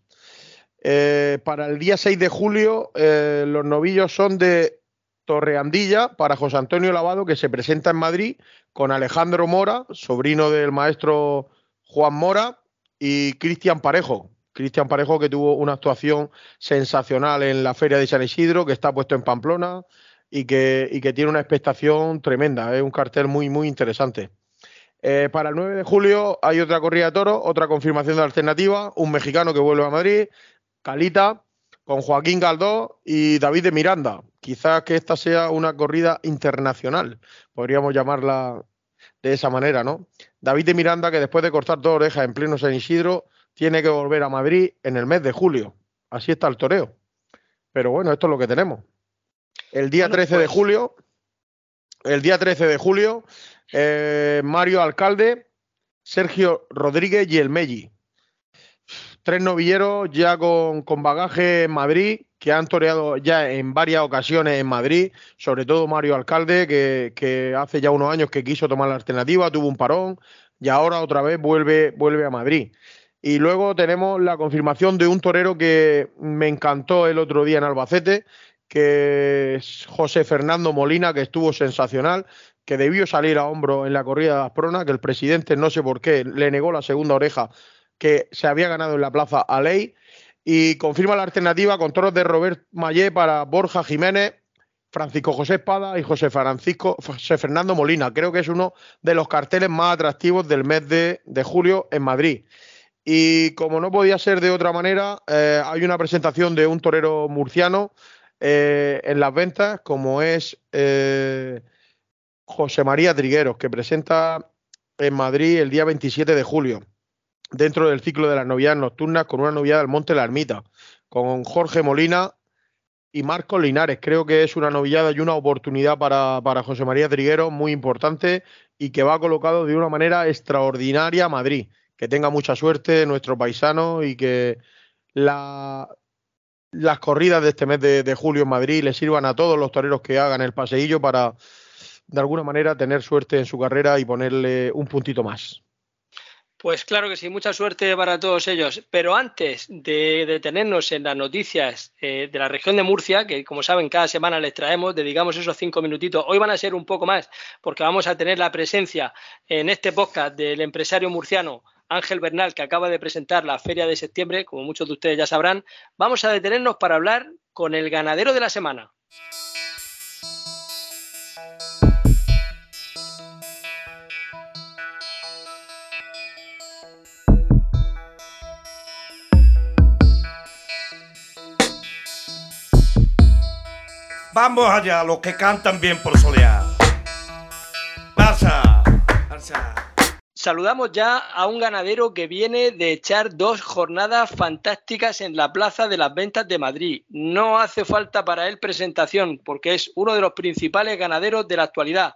Eh, para el día 6 de julio, eh, los novillos son de Torreandilla para José Antonio Lavado, que se presenta en Madrid con Alejandro Mora, sobrino del maestro Juan Mora, y Cristian Parejo. Cristian Parejo que tuvo una actuación sensacional en la Feria de San Isidro, que está puesto en Pamplona y que, y que tiene una expectación tremenda. Es un cartel muy, muy interesante. Eh, para el 9 de julio hay otra corrida de toros, otra confirmación de alternativa, un mexicano que vuelve a Madrid, Calita, con Joaquín Galdó y David de Miranda. Quizás que esta sea una corrida internacional, podríamos llamarla de esa manera, ¿no? David de Miranda, que después de cortar dos orejas en pleno San Isidro, tiene que volver a Madrid en el mes de julio. Así está el toreo. pero bueno, esto es lo que tenemos. El día 13 de pues julio, el día 13 de julio, eh, Mario Alcalde, Sergio Rodríguez y el Melli. Tres novilleros ya con, con bagaje en Madrid, que han toreado ya en varias ocasiones en Madrid, sobre todo Mario Alcalde, que, que, hace ya unos años que quiso tomar la alternativa, tuvo un parón y ahora otra vez vuelve, vuelve a Madrid. Y luego tenemos la confirmación de un torero que me encantó el otro día en Albacete, que es José Fernando Molina, que estuvo sensacional, que debió salir a hombro en la corrida de Asprona, que el presidente, no sé por qué, le negó la segunda oreja que se había ganado en la plaza a Ley. Y confirma la alternativa con toros de Robert Mayé para Borja Jiménez, Francisco José Espada y José Francisco José Fernando Molina. Creo que es uno de los carteles más atractivos del mes de, julio en Madrid. Y como no podía ser de otra manera, eh, hay una presentación de un torero murciano eh, en las ventas, como es eh, José María Trigueros, que presenta en Madrid el día 27 de julio, dentro del ciclo de las novedades nocturnas, con una novedad del Monte La Ermita, con Jorge Molina y Marcos Linares. Creo que es una novillada y una oportunidad para, José María Trigueros muy importante y que va colocado de una manera extraordinaria a Madrid. Que tenga mucha suerte nuestro paisano y que la, las corridas de este mes de, julio en Madrid le sirvan a todos los toreros que hagan el paseillo para, de alguna manera, tener suerte en su carrera y ponerle un puntito más. Pues claro que sí, mucha suerte para todos ellos. Pero antes de detenernos en las noticias eh, de la región de Murcia, que como saben cada semana les traemos, dedicamos esos cinco minutitos. Hoy van a ser un poco más porque vamos a tener la presencia en este podcast del empresario murciano Ángel Bernal, que acaba de presentar la feria de septiembre, como muchos de ustedes ya sabrán, vamos a detenernos para hablar con el ganadero de la semana. Vamos allá, los que cantan bien por solear. Barça. Barça. Saludamos ya a un ganadero que viene de echar dos jornadas fantásticas en la Plaza de las Ventas de Madrid. No hace falta para él presentación porque es uno de los principales ganaderos de la actualidad.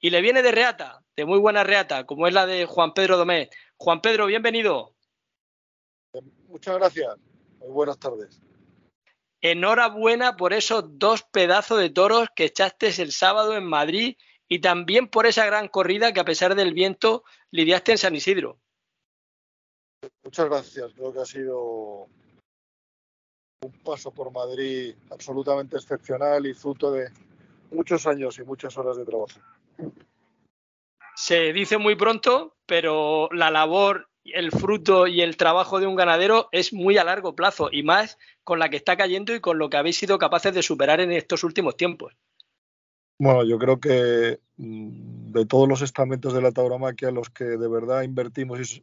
Y le viene de reata, de muy buena reata, como es la de Juan Pedro Domé. Juan Pedro, bienvenido. Muchas gracias. Muy buenas tardes. Enhorabuena por esos dos pedazos de toros que echaste el sábado en Madrid y también por esa gran corrida que a pesar del viento lidiaste en San Isidro. Muchas gracias, creo que ha sido un paso por Madrid absolutamente excepcional y fruto de muchos años y muchas horas de trabajo. Se dice muy pronto, pero la labor, el fruto y el trabajo de un ganadero es muy a largo plazo y más con la que está cayendo y con lo que habéis sido capaces de superar en estos últimos tiempos. Bueno, yo creo que mm, de todos los estamentos de la tauromaquia, los que de verdad invertimos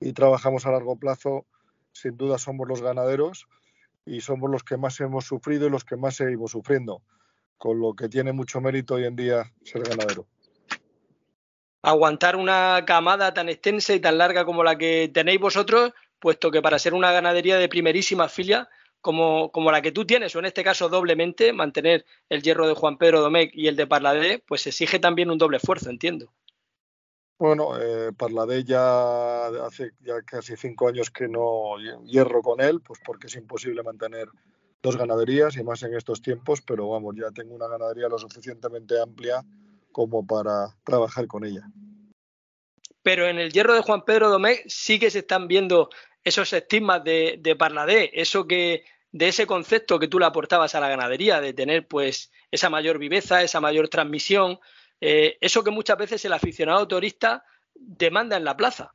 y, trabajamos a largo plazo, sin duda somos los ganaderos y somos los que más hemos sufrido y los que más seguimos sufriendo, con lo que tiene mucho mérito hoy en día ser ganadero. Aguantar una camada tan extensa y tan larga como la que tenéis vosotros, puesto que para ser una ganadería de primerísima filia como, la que tú tienes, o en este caso doblemente, mantener el hierro de Juan Pedro Domecq y el de Parladé, pues exige también un doble esfuerzo, entiendo. Bueno, eh, Parladé ya hace ya casi cinco años que no hierro con él, pues porque es imposible mantener dos ganaderías y más en estos tiempos, pero vamos, ya tengo una ganadería lo suficientemente amplia como para trabajar con ella. Pero en el hierro de Juan Pedro Domecq sí que se están viendo esos estigmas de, de Parladé, eso que de ese concepto que tú le aportabas a la ganadería, de tener pues esa mayor viveza, esa mayor transmisión, eh, eso que muchas veces el aficionado turista demanda en la plaza.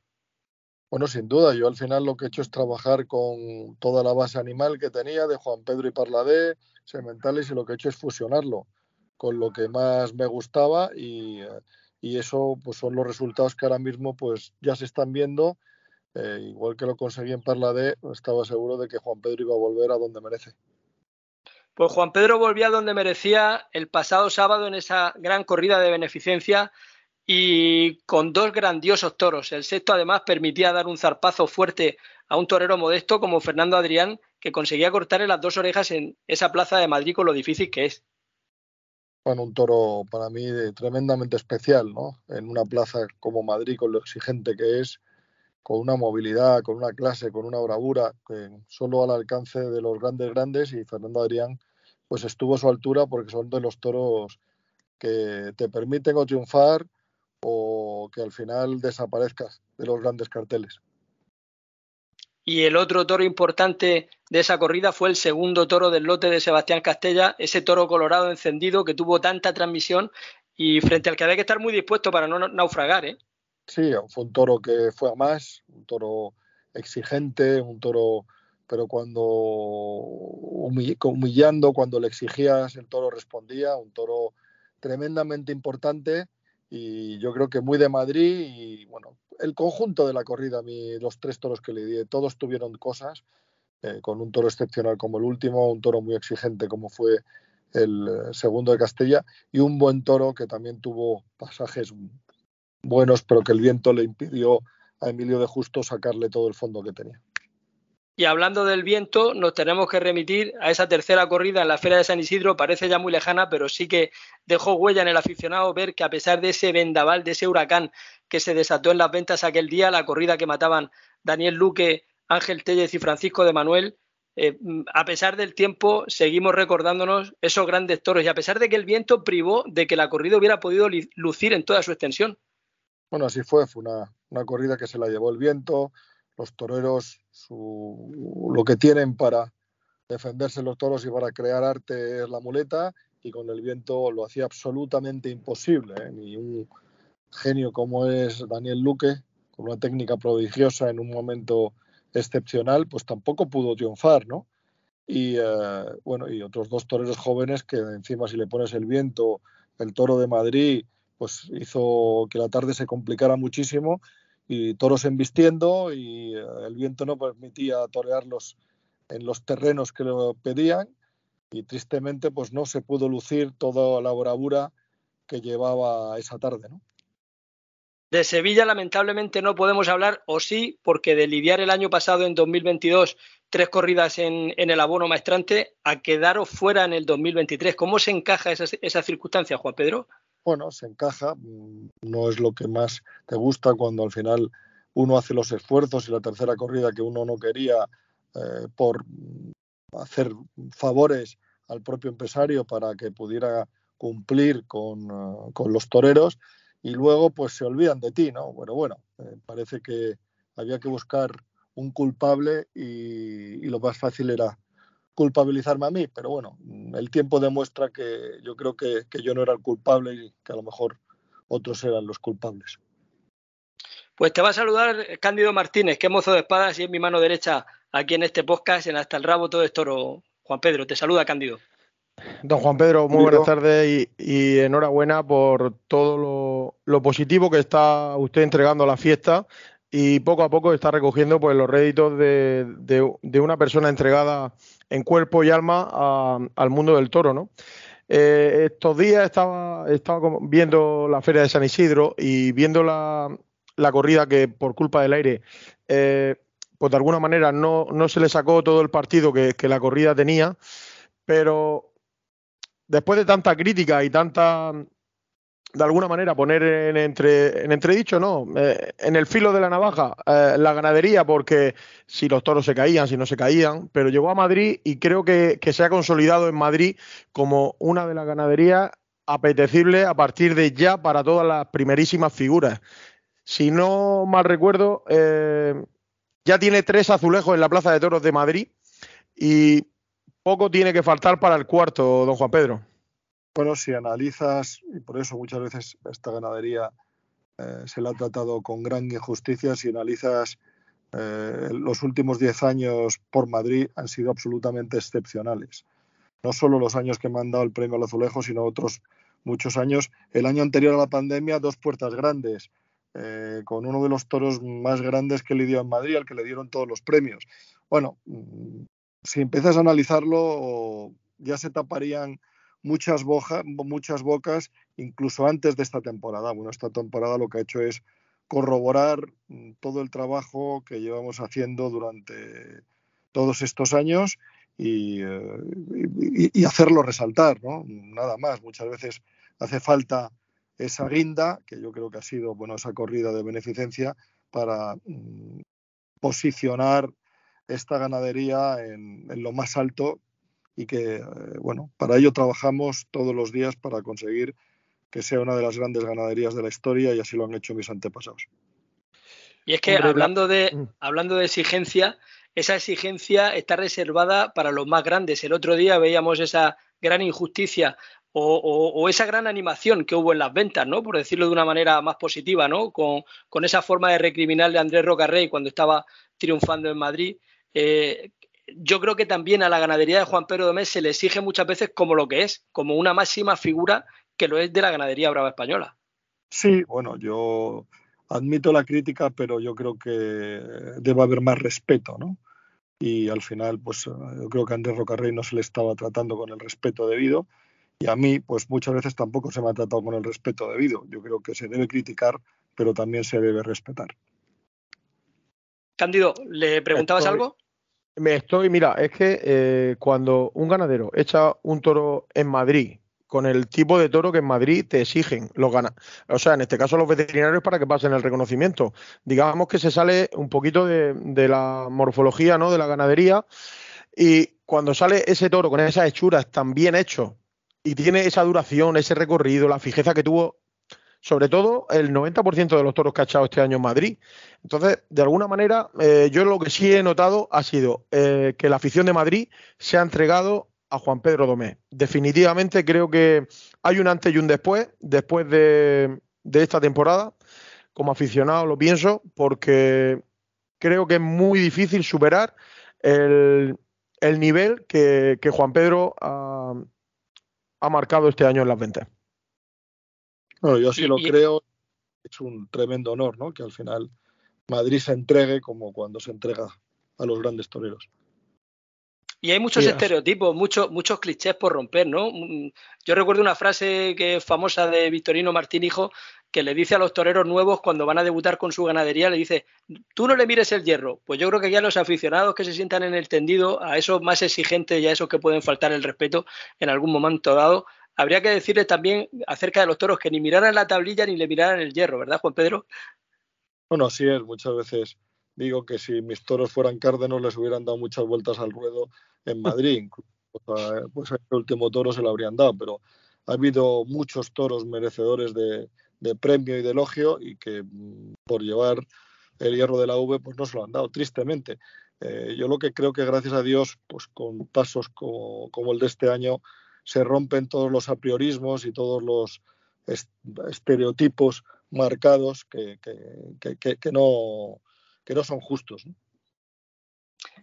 Bueno, sin duda, yo al final lo que he hecho es trabajar con toda la base animal que tenía de Juan Pedro y Parladé, sementales, y lo que he hecho es fusionarlo con lo que más me gustaba y, eh, y eso pues son los resultados que ahora mismo pues ya se están viendo eh, igual que lo conseguí en Parla D, estaba seguro de que Juan Pedro iba a volver a donde merece. Pues Juan Pedro volvía a donde merecía el pasado sábado en esa gran corrida de beneficencia y con dos grandiosos toros. El sexto además permitía dar un zarpazo fuerte a un torero modesto como Fernando Adrián, que conseguía cortarle las dos orejas en esa plaza de Madrid con lo difícil que es. Bueno, un toro para mí tremendamente especial, ¿no? En una plaza como Madrid, con lo exigente que es, con una movilidad, con una clase, con una bravura, solo al alcance de los grandes grandes y Fernando Adrián pues estuvo a su altura porque son de los toros que te permiten o triunfar o que al final desaparezcas de los grandes carteles. Y el otro toro importante de esa corrida fue el segundo toro del lote de Sebastián Castella, ese toro colorado encendido que tuvo tanta transmisión y frente al que había que estar muy dispuesto para no naufragar. ¿eh? Sí, fue un toro que fue a más, un toro exigente, un toro, pero cuando humillando, cuando le exigías, el toro respondía, un toro tremendamente importante y yo creo que muy de Madrid y bueno, el conjunto de la corrida, los tres toros que le di, todos tuvieron cosas, eh, con un toro excepcional como el último, un toro muy exigente como fue el eh, segundo de Castella y un buen toro que también tuvo pasajes buenos, pero que el viento le impidió a Emilio de Justo sacarle todo el fondo que tenía. Y hablando del viento, nos tenemos que remitir a esa tercera corrida en la Feria de San Isidro. Parece ya muy lejana, pero sí que dejó huella en el aficionado ver que a pesar de ese vendaval, de ese huracán que se desató en las ventas aquel día, la corrida que mataban Daniel Luque, Ángel Tellez y Francisco de Manuel, eh, a pesar del tiempo, seguimos recordándonos esos grandes toros y a pesar de que el viento privó de que la corrida hubiera podido lucir en toda su extensión. Bueno, así fue, fue una corrida que se la llevó el viento, los toreros su, lo que tienen para defenderse los toros y para crear arte es la muleta y con el viento lo hacía absolutamente imposible. ¿eh? Ni un genio como es Daniel Luque, con una técnica prodigiosa en un momento excepcional, pues tampoco pudo triunfar, ¿no? Y eh, bueno, y otros dos toreros jóvenes que encima si le pones el viento, el toro de Madrid, pues hizo que la tarde se complicara muchísimo y toros embistiendo y eh, el viento no permitía torearlos en los terrenos que lo pedían y tristemente pues no se pudo lucir toda la bravura que llevaba esa tarde, ¿no? De Sevilla lamentablemente no podemos hablar, o sí, porque de lidiar el año pasado en 2022 tres corridas en, el abono maestrante a quedaros fuera en el 2023. ¿Cómo se encaja esa, esa circunstancia, Juan Pedro? Bueno, se encaja, mm, no es lo que más te gusta cuando al final uno hace los esfuerzos y la tercera corrida que uno no quería eh, por hacer favores al propio empresario para que pudiera cumplir con, uh, con, los toreros y luego pues se olvidan de ti, ¿no? Bueno, bueno, eh, parece que había que buscar un culpable y lo más fácil era culpabilizarme a mí, pero bueno, el tiempo demuestra que yo creo que, yo no era el culpable y que a lo mejor otros eran los culpables. Pues te va a saludar Cándido Martínez, que es mozo de espadas y es mi mano derecha aquí en este podcast, en Hasta el Rabo Todo es Toro. Juan Pedro, te saluda Cándido. Don Juan Pedro, muy buenas tardes y, enhorabuena por todo lo, lo, positivo que está usted entregando a la fiesta y poco a poco está recogiendo pues, los réditos de, de una persona entregada en cuerpo y alma al mundo del toro, ¿no? Eh, estos días estaba, estaba viendo la feria de San Isidro y viendo la, corrida que por culpa del aire, eh, pues de alguna manera no, no, se le sacó todo el partido que, que la corrida tenía, pero después de tanta crítica y tanta de alguna manera poner en, entre, en entredicho, no, eh, en el filo de la navaja eh, la ganadería, porque si los toros se caían, si no se caían, pero llegó a Madrid y creo que, se ha consolidado en Madrid como una de las ganaderías apetecibles a partir de ya para todas las primerísimas figuras. Si no mal recuerdo, eh, ya tiene tres azulejos en la Plaza de Toros de Madrid y poco tiene que faltar para el cuarto, don Juan Pedro. Bueno, si analizas, y por eso muchas veces esta ganadería eh, se la ha tratado con gran injusticia, si analizas eh, los últimos 10 años por Madrid han sido absolutamente excepcionales. No solo los años que me han dado el premio al azulejo, sino otros muchos años. El año anterior a la pandemia, dos puertas grandes, eh, con uno de los toros más grandes que le dio en Madrid, al que le dieron todos los premios. Bueno, mm, si empiezas a analizarlo, ya se taparían muchas, muchas bocas, incluso antes de esta temporada. Bueno, esta temporada lo que ha hecho es corroborar mm, todo el trabajo que llevamos haciendo durante todos estos años y, y, hacerlo resaltar, ¿no? Nada más. Muchas veces hace falta esa guinda, que yo creo que ha sido, bueno, esa corrida de beneficencia para mm, posicionar esta ganadería en, lo más alto y que, eh, bueno, para ello trabajamos todos los días para conseguir que sea una de las grandes ganaderías de la historia y así lo han hecho mis antepasados. Y es que hablando de, mm. hablando de exigencia, esa exigencia está reservada para los más grandes. El otro día veíamos esa gran injusticia o, esa gran animación que hubo en las ventas, ¿no? Por decirlo de una manera más positiva, ¿no? Con, esa forma de recriminal de Andrés Rocarrey cuando estaba triunfando en Madrid. Eh, yo creo que también a la ganadería de Juan Pedro Domés se le exige muchas veces como lo que es, como una máxima figura que lo es de la ganadería brava española. Sí, bueno, yo admito la crítica, pero yo creo que debe haber más respeto, ¿no? Y al final, pues yo creo que a Andrés Rocarrey no se le estaba tratando con el respeto debido y a mí, pues muchas veces tampoco se me ha tratado con el respeto debido. Yo creo que se debe criticar, pero también se debe respetar. Cándido, ¿le preguntabas algo? Me estoy, mira, es que eh, cuando un ganadero echa un toro en Madrid con el tipo de toro que en Madrid te exigen los ganas. O sea, en este caso los veterinarios para que pasen el reconocimiento. Digamos que se sale un poquito de, la morfología ¿no? de la ganadería y cuando sale ese toro con esas hechuras tan bien hechos y tiene esa duración, ese recorrido, la fijeza que tuvo, sobre todo el 90% de los toros que ha echado este año en Madrid. Entonces, de alguna manera, eh, yo lo que sí he notado ha sido eh, que la afición de Madrid se ha entregado a Juan Pedro Domé. Definitivamente creo que hay un antes y un después, después de, esta temporada. Como aficionado lo pienso, porque creo que es muy difícil superar el, nivel que, Juan Pedro ha, marcado este año en las ventas. Bueno, yo sí lo creo. Es un tremendo honor, ¿no? Que al final Madrid se entregue como cuando se entrega a los grandes toreros. Y hay muchos estereotipos, muchos, muchos clichés por romper, ¿no? Yo recuerdo una frase que es famosa de Victorino Martín Hijo, que le dice a los toreros nuevos cuando van a debutar con su ganadería, le dice, tú no le mires el hierro. Pues yo creo que ya los aficionados que se sientan en el tendido, a esos más exigentes y a esos que pueden faltar el respeto en algún momento dado, habría que decirles también acerca de los toros que ni miraran la tablilla ni le miraran el hierro, ¿verdad, Juan Pedro? Bueno, así es, muchas veces digo que si mis toros fueran cárdenos les hubieran dado muchas vueltas al ruedo en Madrid. pues el último toro se lo habrían dado, pero ha habido muchos toros merecedores de, premio y de elogio y que mm, por llevar el hierro de la V pues no se lo han dado, tristemente. Eh, yo lo que creo que gracias a Dios, pues con pasos como, el de este año, se rompen todos los apriorismos y todos los estereotipos marcados que, no son justos.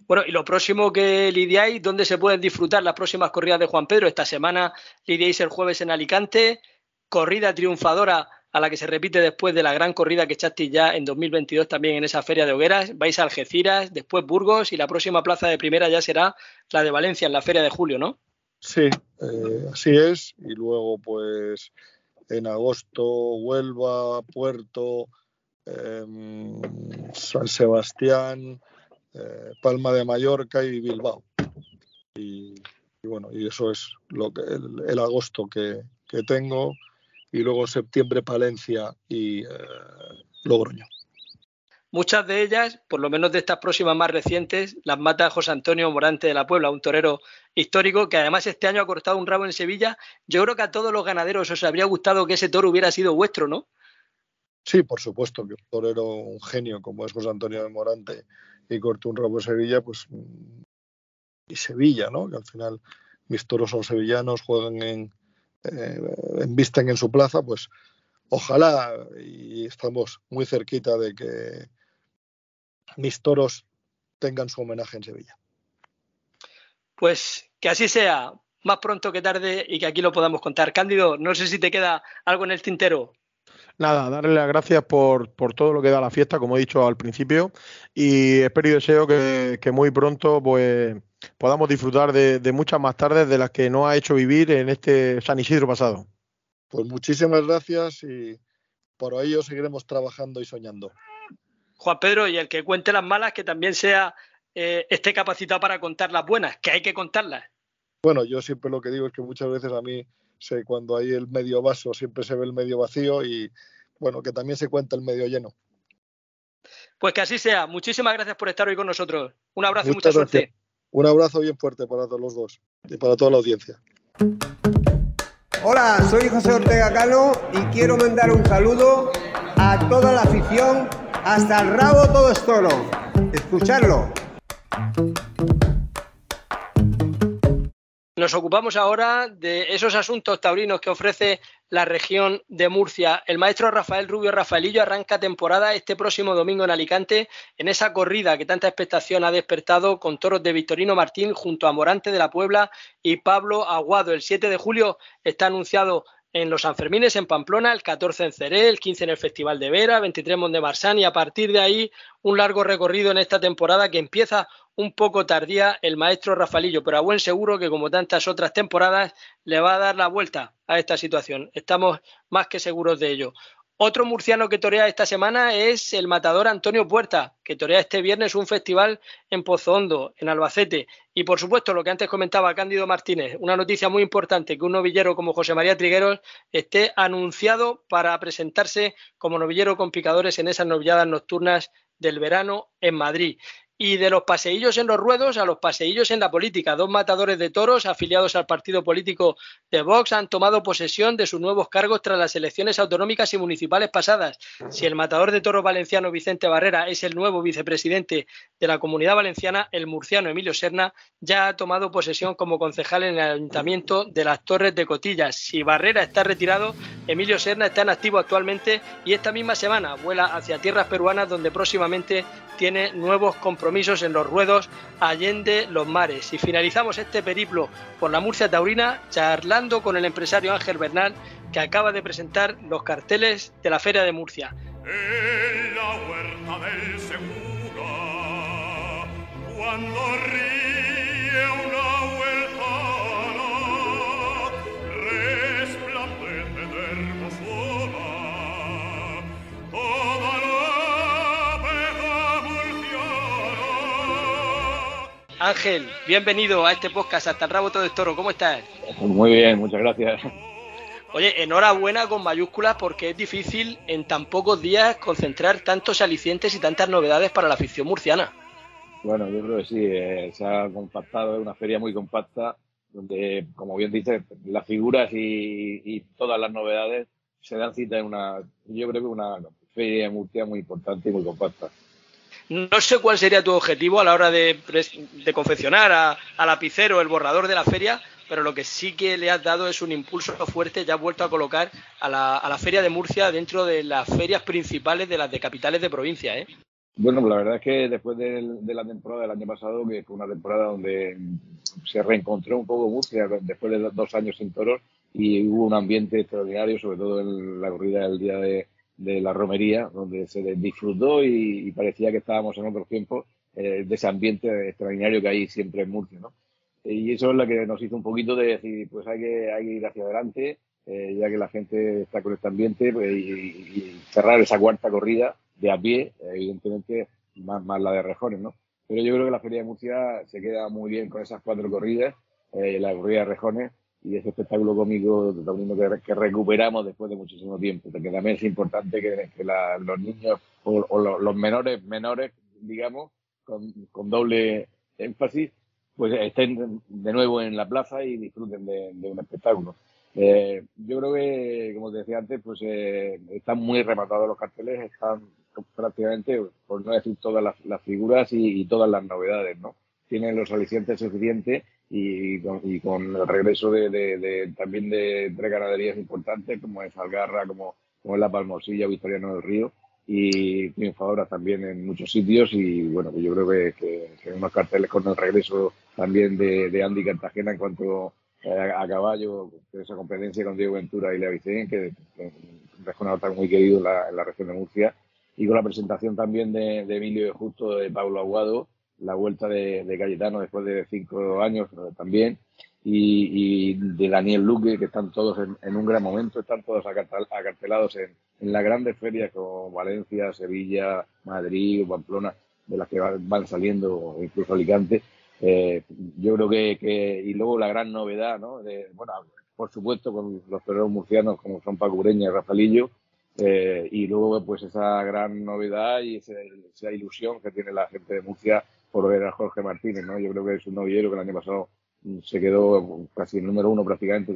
Bueno, y lo próximo que lidiáis, ¿dónde se pueden disfrutar las próximas corridas de Juan Pedro? Esta semana lidiáis el jueves en Alicante, corrida triunfadora a la que se repite después de la gran corrida que echasteis ya en 2022 también en esa feria de hogueras. Vais a Algeciras, después Burgos y la próxima plaza de primera ya será la de Valencia en la feria de julio, ¿no? Sí, eh, así es. Y luego, pues en agosto, Huelva, Puerto, em, San Sebastián, eh, Palma de Mallorca y Bilbao. Y, bueno, y eso es lo que el, agosto que, tengo. Y luego septiembre Palencia y eh, Logroño. Muchas de ellas, por lo menos de estas próximas más recientes, las mata José Antonio Morante de la Puebla, un torero histórico que además este año ha cortado un rabo en Sevilla. Yo creo que a todos los ganaderos os habría gustado que ese toro hubiera sido vuestro, ¿no? Sí, por supuesto, que un torero, un genio como es José Antonio Morante, y cortó un rabo Sevilla, pues y Sevilla, ¿no? Que al final mis toros son sevillanos, juegan en, eh, en su plaza, pues ojalá y estamos muy cerquita de que mis toros tengan su homenaje en Sevilla. Pues que así sea, más pronto que tarde y que aquí lo podamos contar. Cándido, no sé si te queda algo en el tintero. Nada, darle las gracias por, todo lo que da la fiesta, como he dicho al principio, y espero y deseo que, muy pronto pues podamos disfrutar de, muchas más tardes de las que nos ha hecho vivir en este San Isidro pasado. Pues muchísimas gracias y por ello seguiremos trabajando y soñando. Juan Pedro, y el que cuente las malas, que también sea eh, esté capacitado para contar las buenas, que hay que contarlas. Bueno, yo siempre lo que digo es que muchas veces a mí, sé, cuando hay el medio vaso, siempre se ve el medio vacío y bueno, que también se cuenta el medio lleno. Pues que así sea. Muchísimas gracias por estar hoy con nosotros. Un abrazo y mucha suerte. Un abrazo bien fuerte para todos los dos y para toda la audiencia. Hola, soy José Ortega Cano y quiero mandar un saludo a toda la afición. Hasta el rabo todo es toro. Escucharlo. Nos ocupamos ahora de esos asuntos taurinos que ofrece la región de Murcia. El maestro Rafael Rubio Rafaelillo arranca temporada este próximo domingo en Alicante en esa corrida que tanta expectación ha despertado con toros de Victorino Martín junto a Morante de la Puebla y Pablo Aguado. El 7 de julio está anunciado en los Sanfermines en Pamplona, el 14 en Ceré, el 15 en el Festival de Vera, 23 en Montemarsan y a partir de ahí un largo recorrido en esta temporada que empieza un poco tardía el maestro Rafaelillo, pero a buen seguro que como tantas otras temporadas le va a dar la vuelta a esta situación. Estamos más que seguros de ello. Otro murciano que torea esta semana es el matador Antonio Puerta, que torea este viernes un festival en Pozo Hondo, en Albacete. Y por supuesto, lo que antes comentaba Cándido Martínez, una noticia muy importante, que un novillero como José María Trigueros esté anunciado para presentarse como novillero con picadores en esas novilladas nocturnas del verano en Madrid y de los paseillos en los ruedos a los paseillos en la política. Dos matadores de toros afiliados al partido político de Vox han tomado posesión de sus nuevos cargos tras las elecciones autonómicas y municipales pasadas. Si el matador de toros valenciano Vicente Barrera es el nuevo vicepresidente de la Comunidad Valenciana, el murciano Emilio Serna ya ha tomado posesión como concejal en el Ayuntamiento de las Torres de Cotillas. Si Barrera está retirado, Emilio Serna está en activo actualmente y esta misma semana vuela hacia tierras peruanas donde próximamente tiene nuevos compromisos en los ruedos allende los mares. Y finalizamos este periplo por la Murcia Taurina charlando con el empresario Ángel Bernal que acaba de presentar los carteles de la Feria de Murcia. Ángel, bienvenido a este podcast Hasta el Rabo Todo es Toro. ¿Cómo estás? Muy bien, muchas gracias. Oye, enhorabuena con mayúsculas porque es difícil en tan pocos días concentrar tantos alicientes y tantas novedades para la afición murciana. Bueno, yo creo que sí, eh, se ha compactado, es una feria muy compacta, donde, como bien dices, las figuras y, todas las novedades se dan cita en una, yo creo que una feria de Murcia muy importante y muy compacta. No sé cuál sería tu objetivo a la hora de, confeccionar a, lapicero el borrador de la feria, pero lo que sí que le has dado es un impulso fuerte, ya has vuelto a colocar a la, feria de Murcia dentro de las ferias principales de las de capitales de provincia. ¿eh? Bueno, la verdad es que después de, la temporada del año pasado, que fue una temporada donde se reencontró un poco Murcia después de dos años sin toros y hubo un ambiente extraordinario, sobre todo en la corrida del día de, de la romería, donde se disfrutó y, parecía que estábamos en otro tiempo eh, de ese ambiente extraordinario que hay siempre en Murcia, ¿no? Y eso es lo que nos hizo un poquito de decir, pues hay que, hay que ir hacia adelante, eh, ya que la gente está con este ambiente, pues, y, cerrar esa cuarta corrida de a pie, evidentemente, más, más la de Rejones, ¿no? Pero yo creo que la Feria de Murcia se queda muy bien con esas cuatro corridas, eh, la corrida de Rejones, y ese espectáculo cómico que, que recuperamos después de muchísimo tiempo, porque también es importante que, los niños o, los menores, menores, digamos, con, doble énfasis, pues estén de nuevo en la plaza y disfruten de, un espectáculo. Eh, yo creo que, como te decía antes, pues eh, están muy rematados los carteles, están prácticamente, por no decir todas las, figuras y, todas las novedades, ¿no? Tienen los alicientes suficientes y con, el regreso de, también de tres ganaderías importantes como es Algarra, como, como es La Palmosilla, Victoriano del Río y triunfadoras también en muchos sitios y bueno, pues yo creo que, que, unos carteles con el regreso también de, Andy Cartagena en cuanto eh, a, caballo, esa competencia con Diego Ventura y Lea Vicente, que es un regional muy querido en la, en la, región de Murcia, y con la presentación también de, de Emilio de Justo, de Pablo Aguado, la vuelta de, de Cayetano después de cinco años también, y, de Daniel Luque, que están todos en, un gran momento, están todos acartelados en, en las grandes ferias como Valencia, Sevilla, Madrid, Pamplona, de las que van, van saliendo, incluso Alicante. Eh, yo creo que, que, y luego la gran novedad, ¿no? De, bueno, por supuesto con los toreros murcianos como son Paco Ureña y Rafaelillo, eh, y luego pues esa gran novedad y esa, esa, ilusión que tiene la gente de Murcia por ver a Jorge Martínez, ¿no? Yo creo que es un novillero que el año pasado se quedó casi el número uno prácticamente,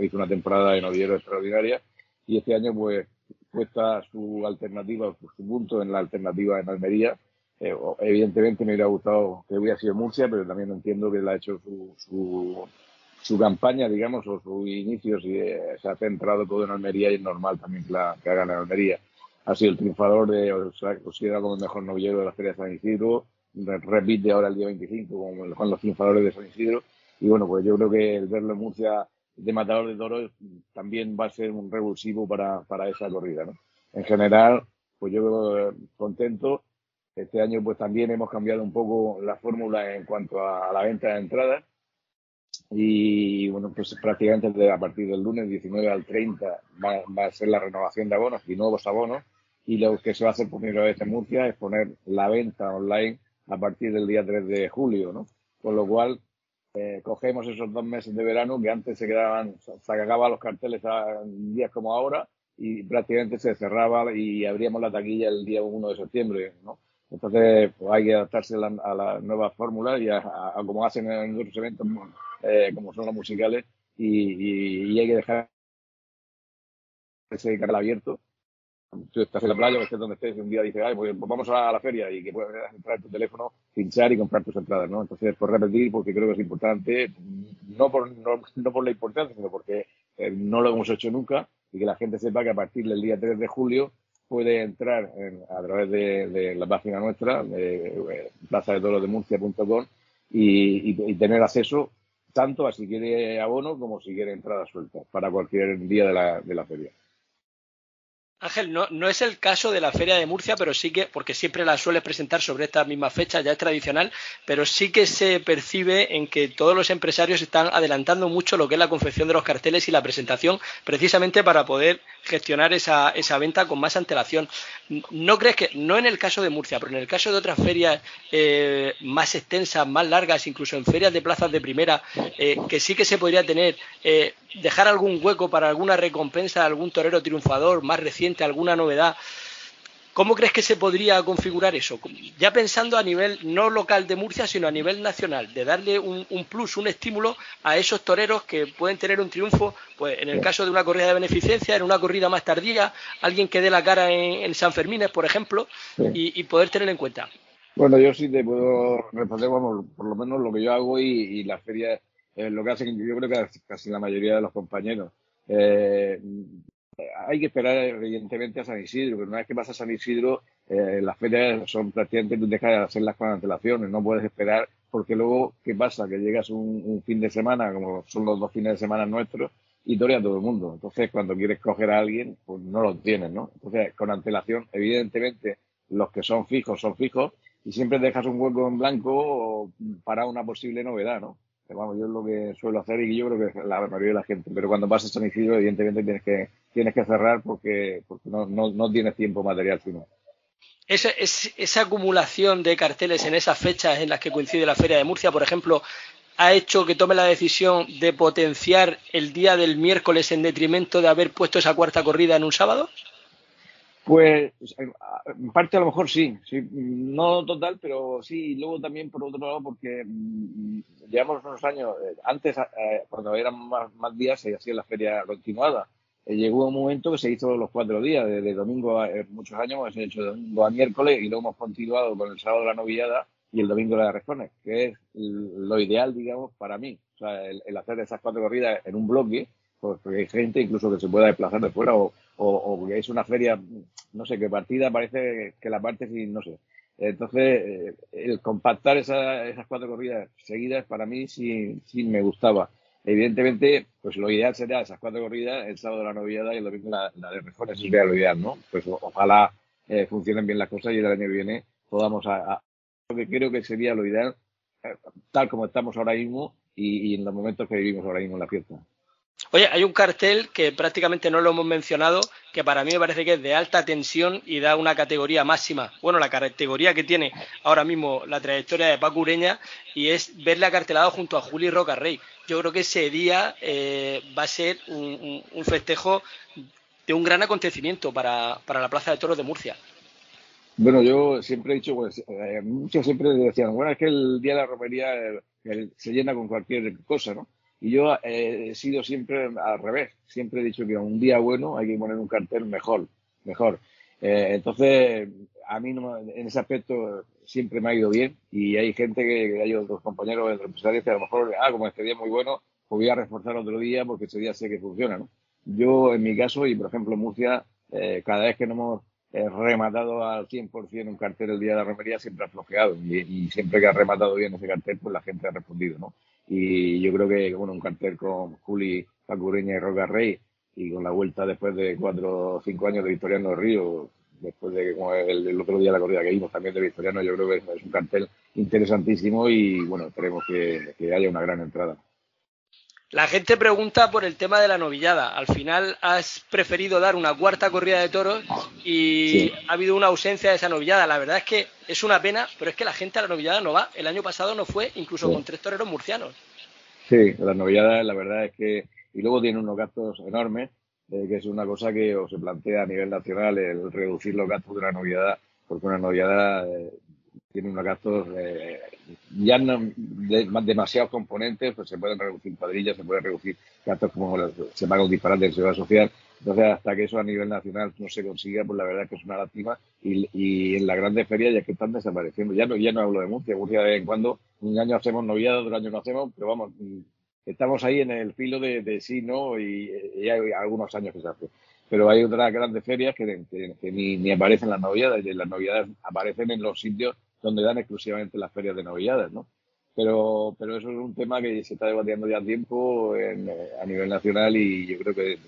hizo una temporada de novillero extraordinaria y este año pues puesta su alternativa, su punto en la alternativa en Almería. Eh, evidentemente me hubiera gustado que hubiera sido Murcia, pero también entiendo que él ha hecho su, su, su campaña, digamos, o su inicio, si eh, se ha centrado todo en Almería y es normal también que, la, que hagan en Almería. Ha sido el triunfador de, o sea, considerado como el mejor novillero de la Feria de San Isidro, repite ahora el día 25 con, con los triunfadores de San Isidro. Y bueno, pues yo creo que el verlo en Murcia de matador de toros también va a ser un revulsivo para, para esa corrida. ¿no? En general, pues yo contento. Este año pues también hemos cambiado un poco la fórmula en cuanto a, a la venta de entradas. Y bueno, pues prácticamente a partir del lunes 19 al 30 va, va, a ser la renovación de abonos y nuevos abonos. Y lo que se va a hacer por primera vez en Murcia es poner la venta online a partir del día 3 de julio, ¿no? Con lo cual, eh, cogemos esos dos meses de verano que antes se quedaban, se acababan los carteles a días como ahora y prácticamente se cerraba y abríamos la taquilla el día 1 de septiembre, ¿no? Entonces, pues hay que adaptarse a la, la nueva fórmula y a, a, a, como hacen en otros eventos, eh, como son los musicales, y, y, y hay que dejar ese canal abierto tú estás en la playa o estés donde estés, un día dices, Ay, pues, pues vamos a la feria y que puedas entrar en tu teléfono, pinchar y comprar tus entradas, ¿no? Entonces, por repetir, porque creo que es importante, no por, no, no por la importancia, sino porque eh, no lo hemos hecho nunca y que la gente sepa que a partir del día 3 de julio puede entrar en, a través de, la página nuestra, de, de plaza de toros de Murcia.com y, y, y tener acceso tanto a si quiere abono como si quiere entradas sueltas para cualquier día de la, de la feria. Ángel, no, no, es el caso de la Feria de Murcia, pero sí que, porque siempre la sueles presentar sobre esta misma fecha, ya es tradicional, pero sí que se percibe en que todos los empresarios están adelantando mucho lo que es la confección de los carteles y la presentación, precisamente para poder gestionar esa, esa venta con más antelación. ¿No crees que, no en el caso de Murcia, pero en el caso de otras ferias eh, más extensas, más largas, incluso en ferias de plazas de primera, eh, que sí que se podría tener, eh, dejar algún hueco para alguna recompensa de algún torero triunfador más reciente? alguna novedad. ¿Cómo crees que se podría configurar eso? Ya pensando a nivel no local de Murcia, sino a nivel nacional, de darle un, un, plus, un estímulo a esos toreros que pueden tener un triunfo, pues en el caso de una corrida de beneficencia, en una corrida más tardía, alguien que dé la cara en, en San Fermín, por ejemplo, sí. y, y, poder tener en cuenta. Bueno, yo sí te puedo responder, vamos, por lo menos lo que yo hago y, y la feria, eh, lo que hacen, yo creo que casi la mayoría de los compañeros. Eh, hay que esperar evidentemente a San Isidro, pero una vez que vas a San Isidro, eh, las ferias son prácticamente, tú dejas de hacerlas con antelaciones, no puedes esperar, porque luego, ¿qué pasa? Que llegas un, fin de semana, como son los dos fines de semana nuestros, y torea todo el mundo. Entonces, cuando quieres coger a alguien, pues no lo tienes, ¿no? Entonces, con antelación, evidentemente, los que son fijos son fijos, y siempre dejas un hueco en blanco para una posible novedad, ¿no? Vamos, yo es lo que suelo hacer y yo creo que la mayoría de la gente. Pero cuando vas a San Isidro, evidentemente tienes que, tienes que cerrar porque, porque no, no, no tienes tiempo material sino. Esa, es, esa acumulación de carteles en esas fechas en las que coincide la Feria de Murcia, por ejemplo, ha hecho que tome la decisión de potenciar el día del miércoles en detrimento de haber puesto esa cuarta corrida en un sábado? Pues en parte a lo mejor sí, sí, no total, pero sí, y luego también por otro lado porque mmm, llevamos unos años, eh, antes eh, cuando eran más, más, días se hacía la feria continuada, eh, llegó un momento que se hizo los cuatro días, de, domingo a muchos años hemos hecho domingo a miércoles y luego hemos continuado con el sábado la novillada y el domingo de las que es lo ideal, digamos, para mí, o sea, el, el hacer esas cuatro corridas en un bloque, porque hay gente incluso que se pueda desplazar de fuera o, o, o es una feria, no sé, qué partida parece que la parte sin, no sé. Entonces, el compactar esa, esas cuatro corridas seguidas para mí sí, sí me gustaba. Evidentemente, pues lo ideal sería esas cuatro corridas, el sábado la novillada y el domingo la, de rejones, eso sería lo ideal, ¿no? Pues ojalá eh, funcionen bien las cosas y el año que viene podamos a, a lo que creo que sería lo ideal, eh, tal como estamos ahora mismo y, y en los momentos que vivimos ahora mismo en la fiesta. Oye, hay un cartel que prácticamente no lo hemos mencionado, que para mí me parece que es de alta tensión y da una categoría máxima. Bueno, la categoría que tiene ahora mismo la trayectoria de Paco Ureña y es verle acartelado junto a Juli Roca Rey. Yo creo que ese día eh, va a ser un, festejo de un gran acontecimiento para, para, la Plaza de Toros de Murcia. Bueno, yo siempre he dicho, pues, eh, muchos siempre decían, bueno, es que el día de la romería eh, se llena con cualquier cosa, ¿no? Y yo eh, he sido siempre al revés. Siempre he dicho que un día bueno hay que poner un cartel mejor, mejor. Eh, entonces, a mí no, en ese aspecto siempre me ha ido bien y hay gente que, hay otros compañeros empresarios que a lo mejor, ah, como este día es muy bueno, pues voy a reforzar otro día porque ese día sé que funciona, ¿no? Yo, en mi caso, y por ejemplo en Murcia, eh, cada vez que no hemos rematado al 100% un cartel el día de la romería, siempre ha flojeado y, y, siempre que ha rematado bien ese cartel, pues la gente ha respondido, ¿no? Y yo creo que, bueno, un cartel con Juli, Pacureña y Roca Rey, y con la vuelta después de cuatro o cinco años de Victoriano Río, después de como el, otro día la corrida que vimos también de Victoriano, yo creo que es, un cartel interesantísimo y, bueno, esperemos que, que haya una gran entrada. La gente pregunta por el tema de la novillada. Al final has preferido dar una cuarta corrida de toros y sí. ha habido una ausencia de esa novillada. La verdad es que es una pena, pero es que la gente a la novillada no va. El año pasado no fue, incluso sí. con tres toreros murcianos. Sí, la novillada la verdad es que... Y luego tiene unos gastos enormes, eh, que es una cosa que o se plantea a nivel nacional, el reducir los gastos de una novillada, porque una novillada eh, tiene unos gastos ya no, de, demasiados componentes, pues se pueden reducir cuadrillas, se pueden reducir gastos como los, se paga un disparate de seguridad social. Entonces, hasta que eso a nivel nacional no se consiga, pues la verdad es que es una lástima. Y, y en las grandes ferias ya que están desapareciendo. Ya no, ya no hablo de Murcia, Murcia de vez en cuando, un año hacemos noviadas, otro año no hacemos, pero vamos, estamos ahí en el filo de, sí, ¿no? Y, y, hay algunos años que se hace. Pero hay otras grandes ferias que, ni, ni aparecen las noviadas, y las noviadas aparecen en los sitios donde dan exclusivamente las ferias de novilladas, ¿no? Pero, pero eso es un tema que se está debatiendo ya tiempo en, a nivel nacional y yo creo que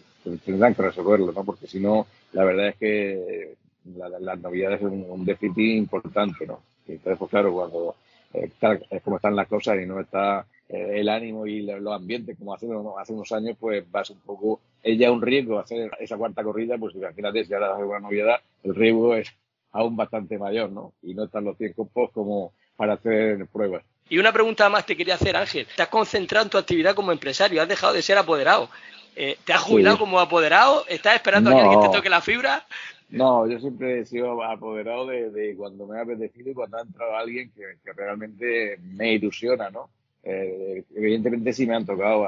tendrán que resolverlo, ¿no? Porque si no, la verdad es que la, las novedades es un, un, déficit importante, ¿no? Entonces, pues claro, cuando eh, está, es como están las cosas y no está eh, el ánimo y los ambientes como hace, hace unos años, pues va a ser un poco, es ya un riesgo hacer esa cuarta corrida, pues imagínate si ahora hace una novedad, el riesgo es aún bastante mayor, ¿no? Y no están los tiempos como para hacer pruebas. Y una pregunta más te quería hacer, Ángel. ¿Te has concentrado en tu actividad como empresario? ¿Has dejado de ser apoderado? Eh, ¿Te has jubilado sí. como apoderado? ¿Estás esperando no. a que alguien te toque la fibra? No, yo siempre he sido apoderado de, de cuando me ha apetecido y cuando ha entrado alguien que, que realmente me ilusiona, ¿no? Eh, evidentemente sí me han tocado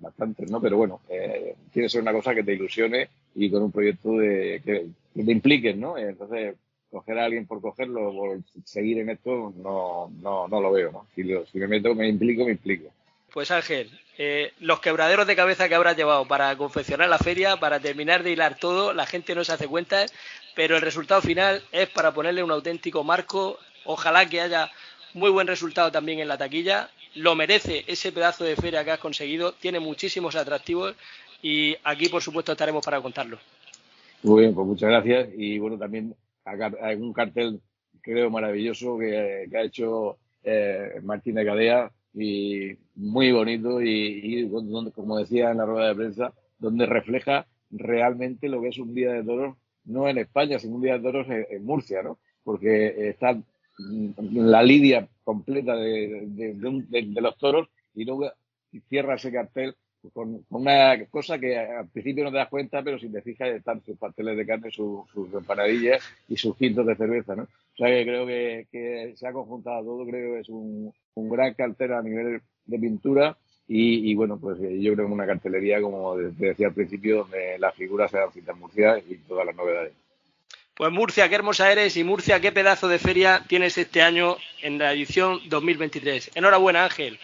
bastantes, ¿no? Pero bueno, eh, tiene que ser una cosa que te ilusione y con un proyecto de, que, te impliques, ¿no? Entonces, coger a alguien por cogerlo o seguir en esto, no, no, no lo veo, ¿no? Si, lo, si me meto, me implico, me implico. Pues Ángel, eh, los quebraderos de cabeza que habrás llevado para confeccionar la feria, para terminar de hilar todo, la gente no se hace cuenta, pero el resultado final es para ponerle un auténtico marco. Ojalá que haya muy buen resultado también en la taquilla. Lo merece ese pedazo de feria que has conseguido, tiene muchísimos atractivos y aquí, por supuesto, estaremos para contarlo. Muy bien, pues muchas gracias. Y bueno, también hay un cartel, creo, maravilloso que, ha hecho eh, Martín de Cadea y muy bonito y, donde, como decía en la rueda de prensa, donde refleja realmente lo que es un día de toros, no en España, sino un día de toros en, en Murcia, ¿no? Porque está la lidia completa de, de, de, los toros y luego cierra ese cartel con, una cosa que al principio no te das cuenta, pero si te fijas están sus pasteles de carne, su, sus empanadillas y sus quintos de cerveza, ¿no? O sea que creo que, se ha conjuntado todo, creo que es un, un gran cartel a nivel de pintura y, y, bueno, pues eh, yo creo que una cartelería, como te decía al principio, donde las figuras sean citas Murcia y todas las novedades. Pues Murcia, qué hermosa eres y Murcia, qué pedazo de feria tienes este año en la edición 2023. Enhorabuena, Ángel.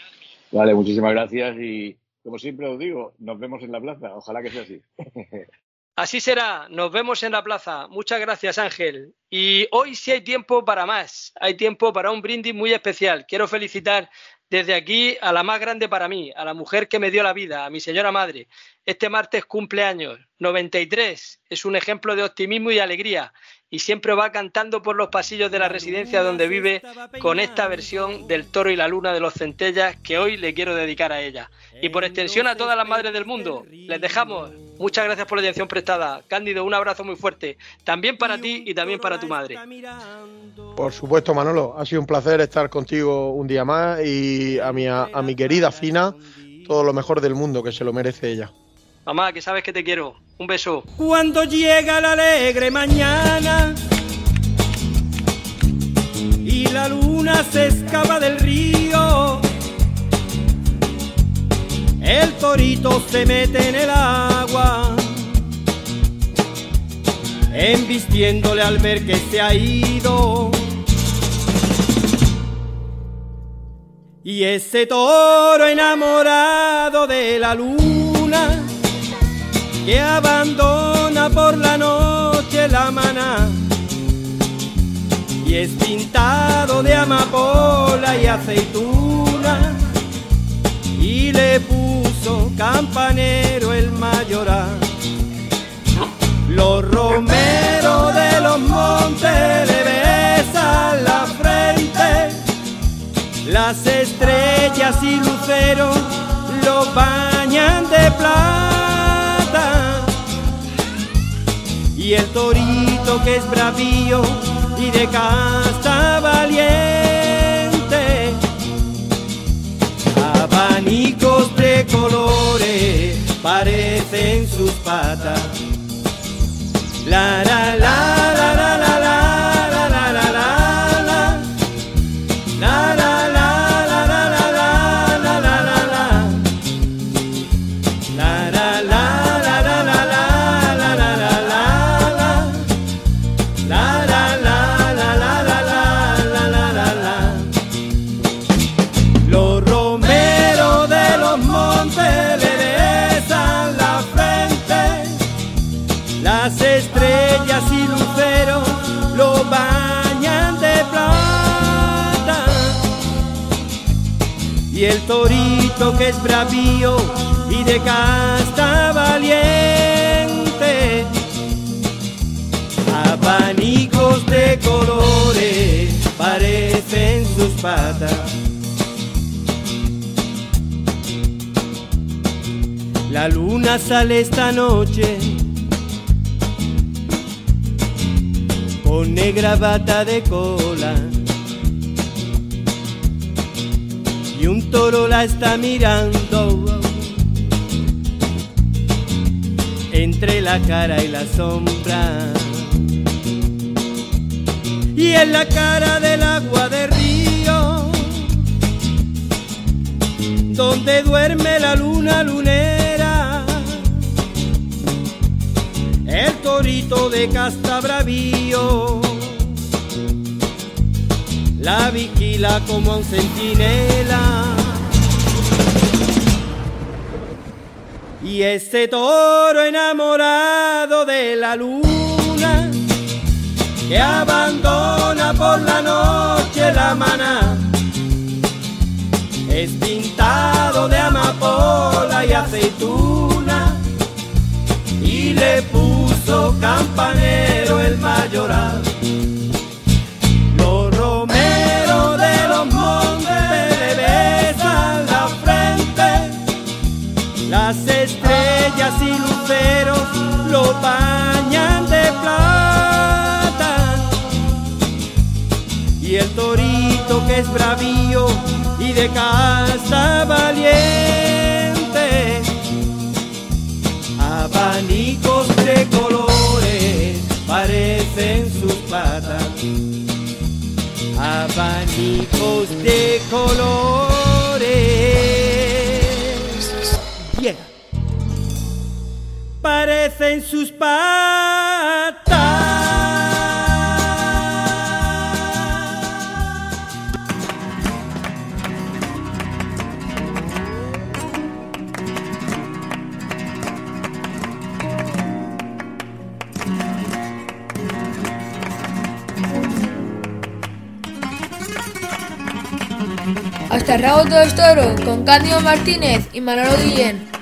Vale, muchísimas gracias y como siempre os digo, nos vemos en la plaza. Ojalá que sea así. Así será, nos vemos en la plaza. Muchas gracias, Ángel. Y hoy sí hay tiempo para más. Hay tiempo para un brindis muy especial. Quiero felicitar Desde aquí a la más grande para mí, a la mujer que me dio la vida, a mi señora madre. Este martes cumpleaños, 93. Es un ejemplo de optimismo y alegría y siempre va cantando por los pasillos de la residencia donde vive con esta versión del Toro y la Luna de los Centellas que hoy le quiero dedicar a ella. Y por extensión a todas las madres del mundo, les dejamos. Muchas gracias por la atención prestada. Cándido, un abrazo muy fuerte, también para ti y también para tu madre. Por supuesto, Manolo, ha sido un placer estar contigo un día más y a mi, a mi querida Fina, todo lo mejor del mundo, que se lo merece ella. Mamá, que sabes que te quiero. Un beso. Cuando llega la alegre mañana y la luna se escapa del río, el torito se mete en el agua, embistiéndole al ver que se ha ido. Y ese toro enamorado de la luna que abandona por la noche la maná. Y es pintado de amapola y aceituna. Y le puso campanero el mayoral. Los romeros de los montes le besan la frente, las estrellas y luceros bañan de plata. Y el torito que es bravío y de casta valiente, abanicos de colores parecen sus patas. La la la la la es bravío y de casta valiente. Abanicos de colores parecen sus patas. La luna sale esta noche con negra bata de cola. Y un toro la está mirando. Entre la cara y la sombra. Y en la cara del agua de río, donde duerme la luna lunera. El torito de casta bravío la vigila como a un centinela. Y ese toro enamorado de la luna que abandona por la noche la maná es pintado de amapola y aceituna y le puso campanero el mayoral. Las estrellas y luceros lo bañan de plata. Y el torito que es bravío y de casta valiente abanicos de colores parecen sus patas. Abanicos de colores. Parecen sus patas. Hasta es toro con Cándido Martínez y Manolo Guillén.